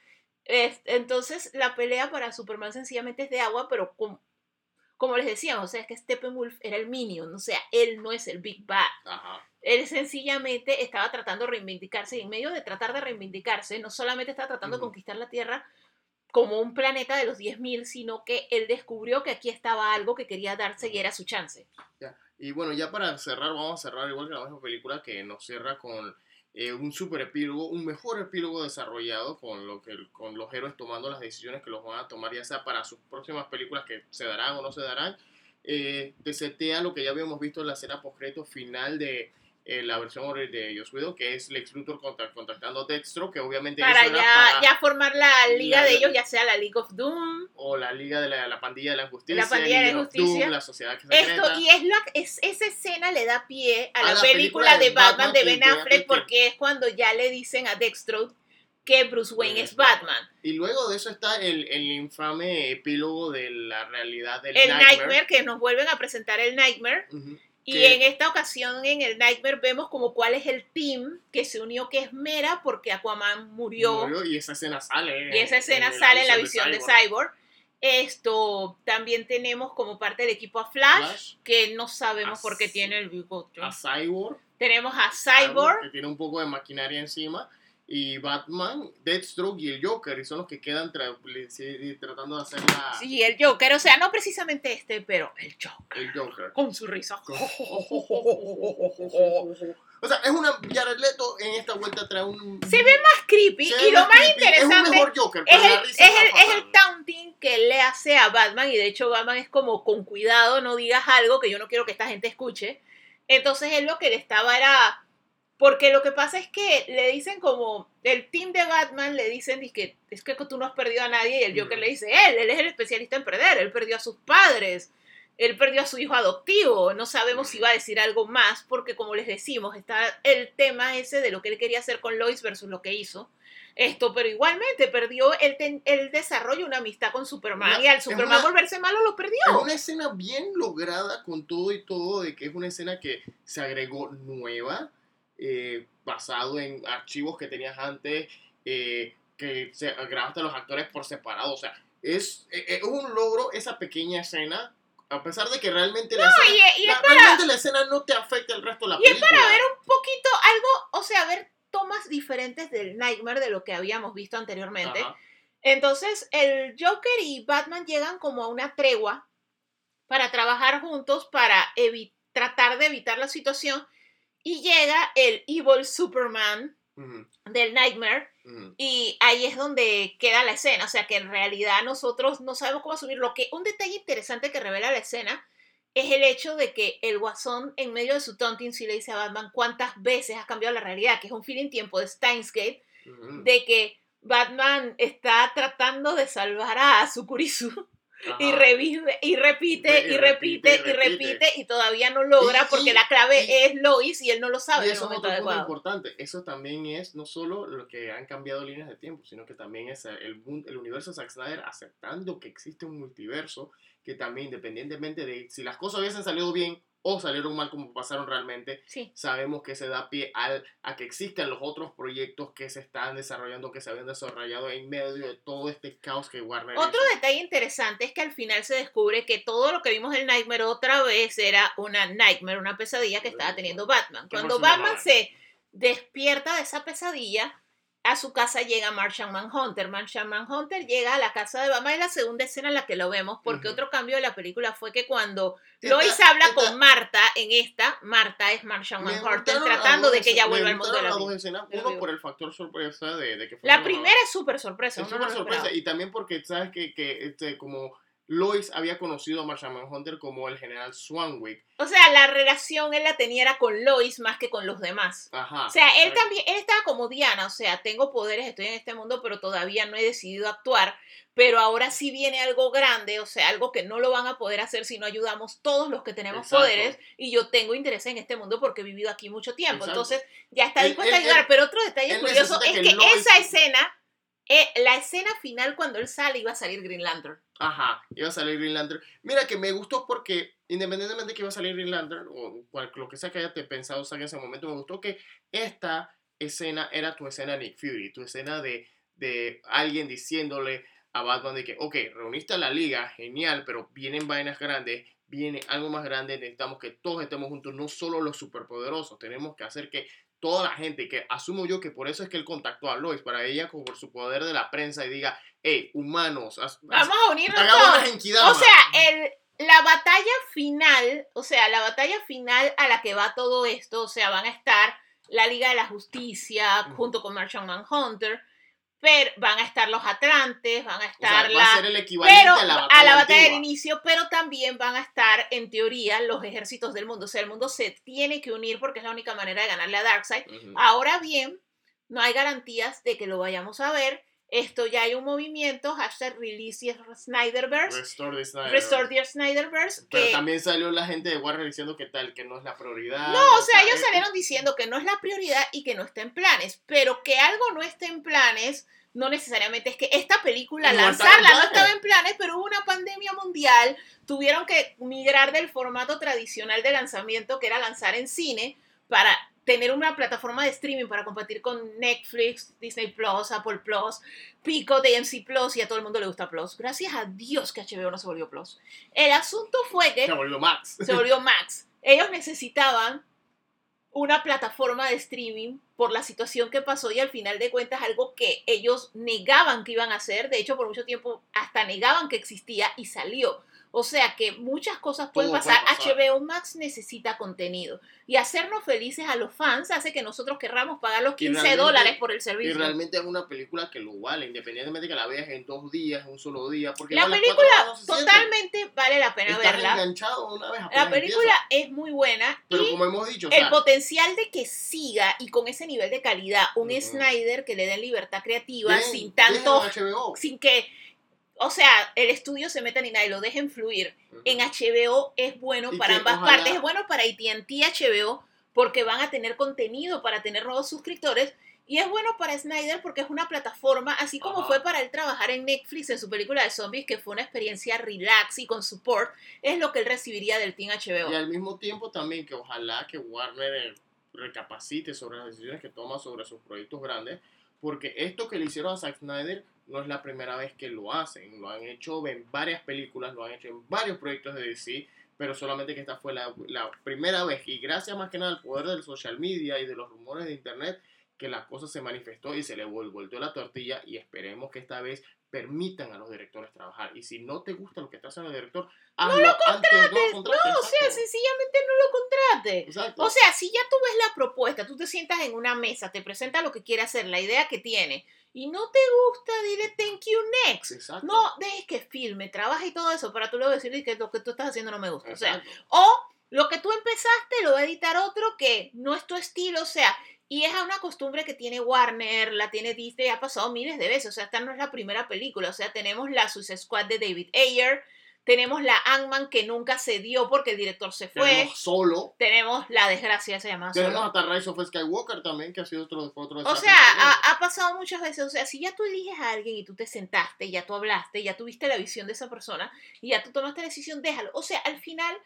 Es- entonces, la pelea para Superman sencillamente es de agua, pero com- como les decíamos, o sea, es que Steppenwolf era el Minion, o sea, él no es el Big Bad. Ajá. Él sencillamente estaba tratando de reivindicarse y en medio de tratar de reivindicarse, no solamente estaba tratando de conquistar la Tierra como un planeta de los 10.000, sino que él descubrió que aquí estaba algo que quería darse y era su chance. Y bueno, ya para cerrar, vamos a cerrar igual que la misma película que nos cierra con eh, un super epílogo, un mejor epílogo desarrollado con, lo que, con los héroes tomando las decisiones que los van a tomar, ya sea para sus próximas películas que se darán o no se darán. Eh, te setea lo que ya habíamos visto en la escena postcrédito final de eh, la versión de Joss Whedon, que es Lex Luthor contra- contactando a Dextro, que obviamente Para eso ya, era para- ya formar la liga la- de ellos, ya sea la League of Doom. o la Liga de la, la Pandilla de la Justicia, La Pandilla de la Justicia. Doom, la Sociedad Esto, Secreta. y es, la, es esa escena le da pie a, A la, la película, película de Batman, Batman de que Ben Affleck, porque es cuando ya le dicen a Dextro que Bruce Wayne es Batman. Y luego de eso está el, el infame epílogo de la realidad del El Nightmare. Nightmare, que nos vuelven a presentar el Nightmare. Ujú. Y en esta ocasión, en el Nightmare, vemos como cuál es el team que se unió, que es Mera, porque Aquaman murió. Murió y esa escena sale. Y esa escena sale en la visión de Cyborg. Esto también tenemos como parte del equipo a Flash, Flash. que no sabemos por qué tiene el bigote. A Cyborg. Tenemos a Cyborg, que tiene un poco de maquinaria encima. Y Batman, Deathstroke y el Joker, y son los que quedan tra- tratando de hacer la, sí, el Joker, o sea, no precisamente este, pero el Joker, el Joker. con su risa. Con- O sea, es una Jared Leto en esta vuelta trae un. Se ve más creepy ve y lo más creepy. Es un interesante mejor Joker, es el, es, el, es el taunting que le hace a Batman y de hecho Batman es como con cuidado, no digas algo que yo no quiero que esta gente escuche. Entonces él lo que le estaba era... Porque lo que pasa es que le dicen como, el team de Batman le dicen que es que tú no has perdido a nadie y el Joker le dice, él, él es el especialista en perder, él perdió a sus padres, él perdió a su hijo adoptivo, no sabemos si va a decir algo más porque como les decimos, está el tema ese de lo que él quería hacer con Lois versus lo que hizo. Esto, pero igualmente perdió el, ten- el desarrollo, una amistad con Superman Una- y al Superman una- volverse malo lo perdió. Es una escena bien lograda con todo y todo, de que es una escena que se agregó nueva, eh, basado en archivos que tenías antes, eh, que se grabaste a los actores por separado. O sea, es, eh, es un logro esa pequeña escena, a pesar de que realmente la, escena, y, y la- es para, realmente la escena no te afecta el resto de la y es película. para ver un poquito algo, o sea, ver tomas diferentes del Nightmare de lo que habíamos visto anteriormente. Ajá. Entonces, el Joker y Batman llegan como a una tregua para trabajar juntos para tratar de evitar la situación y llega el Evil Superman del Nightmare. Y ahí es donde queda la escena, o sea que en realidad nosotros no sabemos cómo asumir. Lo que un detalle interesante que revela la escena es el hecho de que el guasón en medio de su taunting sí le dice a Batman cuántas veces has cambiado la realidad, que es un feeling tiempo de Steins Gate, de que Batman está tratando de salvar a Sukurisu y revive y repite Re- y repite y repite. y todavía no logra Y- porque y- la clave y- es Lois y él no lo sabe Y eso es otro punto importante. Eso también es no solo lo que han cambiado líneas de tiempo, sino que también es el, el universo de Zack Snyder aceptando que existe un multiverso que también, independientemente de si las cosas hubiesen salido bien o salieron mal como pasaron realmente, Sí. sabemos que se da pie al, a que existen los otros proyectos que se están desarrollando, que se habían desarrollado en medio de todo este caos que Warner Otro hizo. detalle interesante es que al final se descubre que todo lo que vimos del Nightmare otra vez era una Nightmare, una pesadilla que estaba teniendo Batman. Cuando Batman se despierta de esa pesadilla, a su casa llega Martian Manhunter. Martian Manhunter llega a la casa de Batman, es la segunda escena en la que lo vemos, porque otro cambio de la película fue que cuando Lois habla esta- con Marta en esta, Marta es Martian Me Manhunter tratando de que ella vuelva al mundo de la vida. escenas, uno por el factor sorpresa de, de que fue La primera es súper sorpresa. Es súper sorpresa. Y también porque, ¿sabes? Que, que este, como Lois había conocido a Martian Manhunter como el general Swanwick. O sea, la relación él la tenía era con Lois más que con los demás. Ajá. O sea, él también, él estaba como Diana, o sea, tengo poderes, estoy en este mundo, pero todavía no he decidido actuar. Pero ahora sí viene algo grande, o sea, algo que no lo van a poder hacer si no ayudamos todos los que tenemos Exacto. poderes. Y yo tengo interés en este mundo porque he vivido aquí mucho tiempo. Exacto. Entonces, ya está dispuesta a ayudar. él- pero otro detalle curioso es que que Lois- esa escena, eh, la escena final cuando él sale iba a salir Green Lantern. Ajá, iba a salir Green Lantern. Mira que me gustó porque, independientemente de que iba a salir Green Lantern, o cual- lo que sea que hayas pensado en ese momento, me gustó que esta escena era tu escena Nick Fury, tu escena de, de alguien diciéndole a Batman de que, ok, reuniste a la liga, genial, pero vienen vainas grandes, viene algo más grande, necesitamos que todos estemos juntos, no solo los superpoderosos, tenemos que hacer que toda la gente, que asumo yo que por eso es que él contactó a Lois, para ella como por su poder de la prensa y diga, hey, humanos, Vamos a unirnos todos. O sea, el, la batalla final, o sea, la batalla final a la que va todo esto, o sea, van a estar la Liga de la Justicia junto con Martian Manhunter, pero van a estar los Atlantes, van a O sea, estar va a la... ser el equivalente Pero a la batalla, batalla del inicio, pero también van a estar, en teoría, los ejércitos del mundo. O sea, el mundo se tiene que unir porque es la única manera de ganarle a Darkseid. Ahora bien, no hay garantías de que lo vayamos a ver. Esto ya hay un movimiento, hashtag release the Snyderverse, Restore the Snyder. Restore the Snyderverse, Pero que también salió la gente de Warner diciendo que tal, que no es la prioridad. no, o sea, ellos salieron diciendo que no es la prioridad y que no está en planes, pero que algo no esté en planes no necesariamente es que esta película No lanzarla no estaba en planes, pero hubo una pandemia mundial, tuvieron que migrar del formato tradicional de lanzamiento que era lanzar en cine para tener una plataforma de streaming para competir con Netflix, Disney Plus, Apple Plus, Pico, DMC Plus y a todo el mundo le gusta Plus. Gracias a Dios que HBO no se volvió Plus. El asunto fue que Se volvió Max. se volvió Max. Ellos necesitaban una plataforma de streaming por la situación que pasó y al final de cuentas algo que ellos negaban que iban a hacer, de hecho por mucho tiempo hasta negaban que existía y salió. O sea que muchas cosas pueden pasar. puede pasar. HBO Max necesita contenido y hacernos felices a los fans hace que nosotros querramos pagar los Y 15 realmente- dólares por el Y servicio. realmente es una película que lo vale, independientemente que la veas en dos días, en un solo día. Porque La película horas totalmente vale la pena Estás verla. enganchado una vez La película empieza. es muy buena Pero y como hemos dicho, o el sea, potencial de que siga y con ese nivel de calidad un. Snyder que le den libertad creativa sin tanto, sin que, o sea, el estudio se meta ni nada y lo dejen fluir. En HBO es bueno para ambas ojalá- partes, es bueno para AT&T HBO porque van a tener contenido para tener nuevos suscriptores y es bueno para Snyder porque es una plataforma, así como Ajá. fue para él trabajar en Netflix en su película de zombies, que fue una experiencia relax y con support, es lo que él recibiría del Team HBO. Y al mismo tiempo también que ojalá que Warner recapacite sobre las decisiones que toma sobre sus proyectos grandes, porque esto que le hicieron a Zack Snyder no es la primera vez que lo hacen, lo han hecho en varias películas, lo han hecho en varios proyectos de DC, pero solamente que esta fue la, la primera vez. Y gracias más que nada al poder del social media y de los rumores de internet que la cosa se manifestó y se le vol- volteó la tortilla y esperemos que esta vez permitan a los directores trabajar. Y si no te gusta lo que está haciendo el director hazlo lo antes, no lo contrates, No, o sea, sencillamente Exacto. O sea, si ya tú ves la propuesta, tú te sientas en una mesa, te presenta lo que quiere hacer, la idea que tiene, y no te gusta, dile thank you next. Exacto. No dejes que filme, trabaje y todo eso para tú luego decirle que lo que tú estás haciendo no me gusta. O sea, Exacto. o lo que tú empezaste lo va a editar otro que no es tu estilo, o sea, y es una costumbre que tiene Warner, la tiene Disney, ha pasado miles de veces, o sea, esta no es la primera película, o sea, tenemos la Suicide Squad de David Ayer, tenemos la Ant-Man que nunca se dio porque el director se fue, tenemos solo tenemos la desgracia, se llama tenemos Solo. hasta Rise of Skywalker también que ha sido otro, otro O sea, ha, ha pasado muchas veces. O sea, si ya tú eliges a alguien y tú te sentaste, ya tú hablaste, ya tuviste la visión de esa persona y ya tú tomaste la decisión, déjalo. O sea, al final,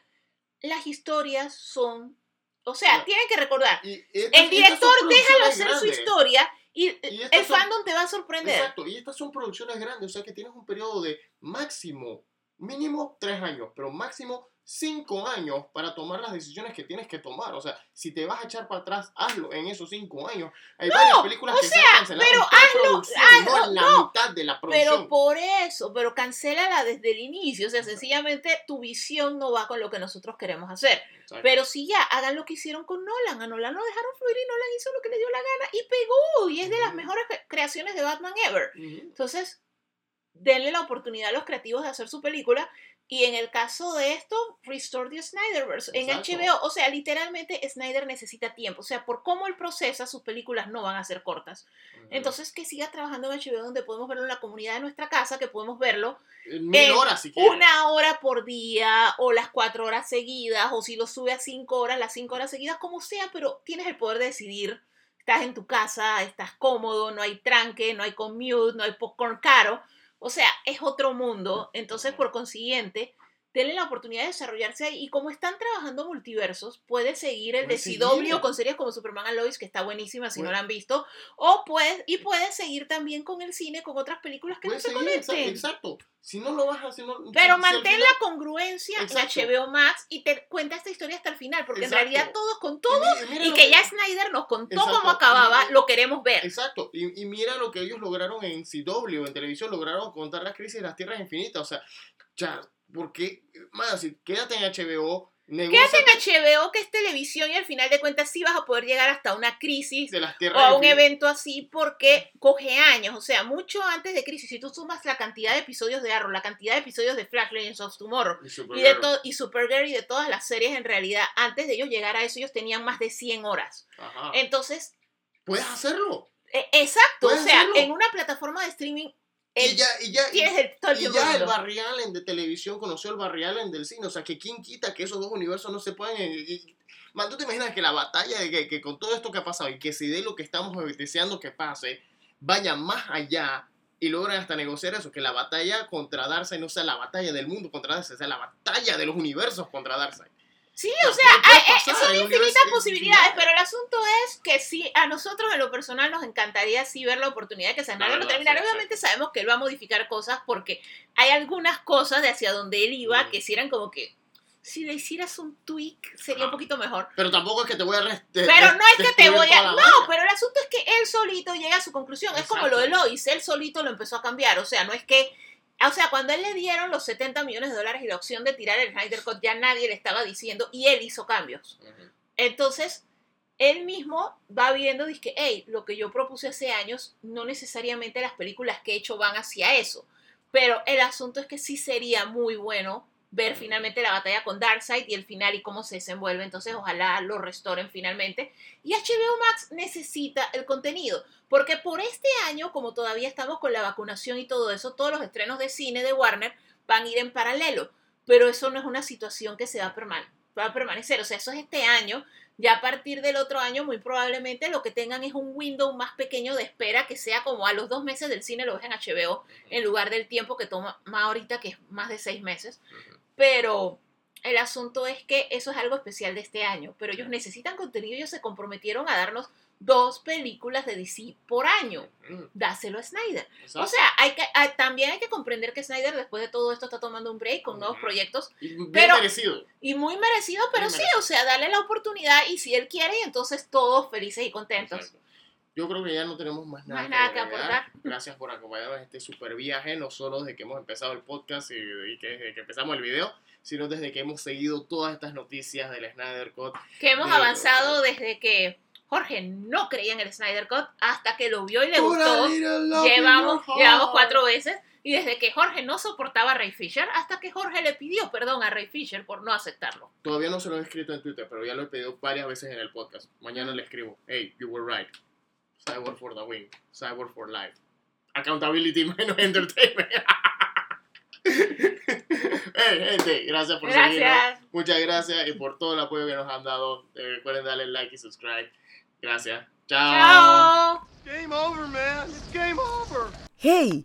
las historias son. O sea, tienen que recordar. Estas- El director, déjalo hacer su grandes. historia y Y el son- fandom te va a sorprender. Exacto, y estas son producciones grandes, o sea que tienes un periodo de máximo, mínimo tres años, pero máximo cinco años para tomar las decisiones que tienes que tomar. O sea, si te vas a echar para atrás, hazlo en esos cinco años. Hay varias películas o que sea, se han cancelado pero hazlo, no en la no, mitad de la producción. Pero por eso, pero cancélala desde el inicio. O sea, sencillamente tu visión no va con lo que nosotros queremos hacer. Exacto. Pero si ya hagan lo que hicieron con Nolan, a Nolan lo dejaron fluir y Nolan hizo lo que le dio la gana y pegó. Y es de las mejores cre- creaciones de Batman ever. Entonces, denle la oportunidad a los creativos de hacer su película. Y en el caso de esto, Restore the Snyderverse en Exacto. HBO. O sea, literalmente Snyder necesita tiempo. O sea, por cómo él procesa, sus películas no van a ser cortas. Ujú. Entonces, que siga trabajando en HBO donde podemos verlo en la comunidad de nuestra casa, que podemos verlo En mil en horas si quieres. una hora por día o las cuatro horas seguidas o si lo sube a cinco horas, las cinco horas seguidas, como sea, pero tienes el poder de decidir. Estás en tu casa, estás cómodo, no hay tranque, no hay commute, no hay popcorn caro. O sea, es otro mundo. Entonces, por consiguiente, denle la oportunidad de desarrollarse ahí. Y como están trabajando multiversos, puedes seguir el de CW seguir. con series como Superman and Lois, que está buenísima si no la han visto. O puedes, y puedes seguir también con el cine, con otras películas que Puedes no se seguir, conecten. Exacto. Si no lo vas a hacer, no- si- Pero si mantén la congruencia Exacto. en HBO Max y te cuenta esta historia hasta el final, porque Exacto. en realidad todos con todo y mira que ya Snyder nos contó Exacto. cómo acababa, lo queremos ver. Exacto, y, y mira lo que ellos lograron en CW, en televisión, lograron contar las crisis de las tierras infinitas. O sea, ya, porque, más, si quédate en HBO, Quédate en HBO, que es televisión, y al final de cuentas sí vas a poder llegar hasta una crisis de las o a un evento así porque coge años, o sea, mucho antes de crisis. Si tú sumas la cantidad de episodios de Arrow, la cantidad de episodios de Flash Legends of Tomorrow Y y de Supergirl. todo y Supergirl y de todas las series en realidad, antes de ellos llegar a eso, ellos tenían más de 100 horas. Ajá. Entonces, Puedes hacerlo. eh, exacto, o sea, hacerlo. en una plataforma de streaming Y el- ya, y ya, y- tienes el, todo el y ya el. Barry Allen de televisión conoció el Barry Allen del cine. O sea, que quién quita que esos dos universos no se puedan... y- y- Man, ¿tú te imaginas que la batalla, de que, que con todo esto que ha pasado y que se dé lo que estamos deseando que pase, vaya más allá y logran hasta negociar eso? Que la batalla contra Darkseid no sea la batalla del mundo contra Darkseid, sea la batalla de los universos contra Darkseid. Sí, o sea, hay- eh, son infinitas posibilidades, pero el asunto es que sí, a nosotros en lo personal nos encantaría sí ver la oportunidad de que Snyder lo terminara. Obviamente sabemos que él va a modificar cosas porque hay algunas cosas de hacia donde él iba que si eran como que si le hicieras un tweak sería un poquito mejor. Pero tampoco es que te voy a... res- de- Pero no es que te voy a... No, pero el asunto es que él solito llega a su conclusión. Es como lo de Lois, él solito lo empezó a cambiar. O sea, no es que... O sea, cuando él le dieron los 70 millones de dólares y la opción de tirar el Snyder Cut, ya nadie le estaba diciendo y él hizo cambios. Entonces, él mismo va viendo, dice, hey, lo que yo propuse hace años, no necesariamente las películas que he hecho van hacia eso. Pero el asunto es que sí sería muy bueno ver finalmente la batalla con Darkseid y el final y cómo se desenvuelve. Entonces, ojalá lo restoren finalmente. Y HBO Max necesita el contenido. Porque por este año, como todavía estamos con la vacunación y todo eso, todos los estrenos de cine de Warner van a ir en paralelo. Pero eso no es una situación que se va a, perma- va a permanecer. O sea, eso es este año. Ya a partir del otro año, muy probablemente lo que tengan es un window más pequeño de espera que sea como a los dos meses del cine lo ves en HBO en lugar del tiempo que toma ahorita, que es más de seis meses. Pero el asunto es que eso es algo especial de este año. Pero ellos necesitan contenido. Ellos se comprometieron a darnos dos películas de DC por año. Ujú. Dáselo a Snyder. O sea, hay que, hay- también hay que comprender que Snyder después de todo esto está tomando un break con nuevos proyectos Y bien pero- merecido. y muy merecido, pero Muy sí, merecido. o sea, darle la oportunidad y si él quiere, entonces todos felices y contentos. Exacto. Yo creo que ya no tenemos más nada, Más nada que aportar. Gracias por acompañarnos en este super viaje, no solo desde que hemos empezado el podcast y, y que desde que empezamos el video, sino desde que hemos seguido todas estas noticias del Snyder Cut. Que hemos Bien. avanzado desde que Jorge no creía en el Snyder Cut hasta que lo vio y le gustó. Llevamos, llevamos cuatro veces. Y desde que Jorge no soportaba a Ray Fisher hasta que Jorge le pidió perdón a Ray Fisher por no aceptarlo. Todavía no se lo he escrito en Twitter, pero ya lo he pedido varias veces en el podcast. Mañana le escribo, hey, you were right. Cyborg for the win. Cyborg for life. Accountability menos entertainment. hey, gente, gracias por seguirnos. Muchas gracias y por todo el apoyo que nos han dado. Eh, recuerden darle like y subscribe. Gracias. Chao. Chao. Game over, man. It's game over. ¡Hey!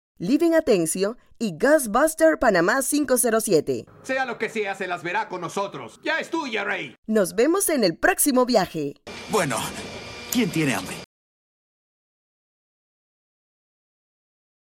Living Atencio y Ghostbuster Panamá 507. Sea lo que sea, se las verá con nosotros. Ya es tuya, Rey. Nos vemos en el próximo viaje. Bueno, ¿quién tiene hambre?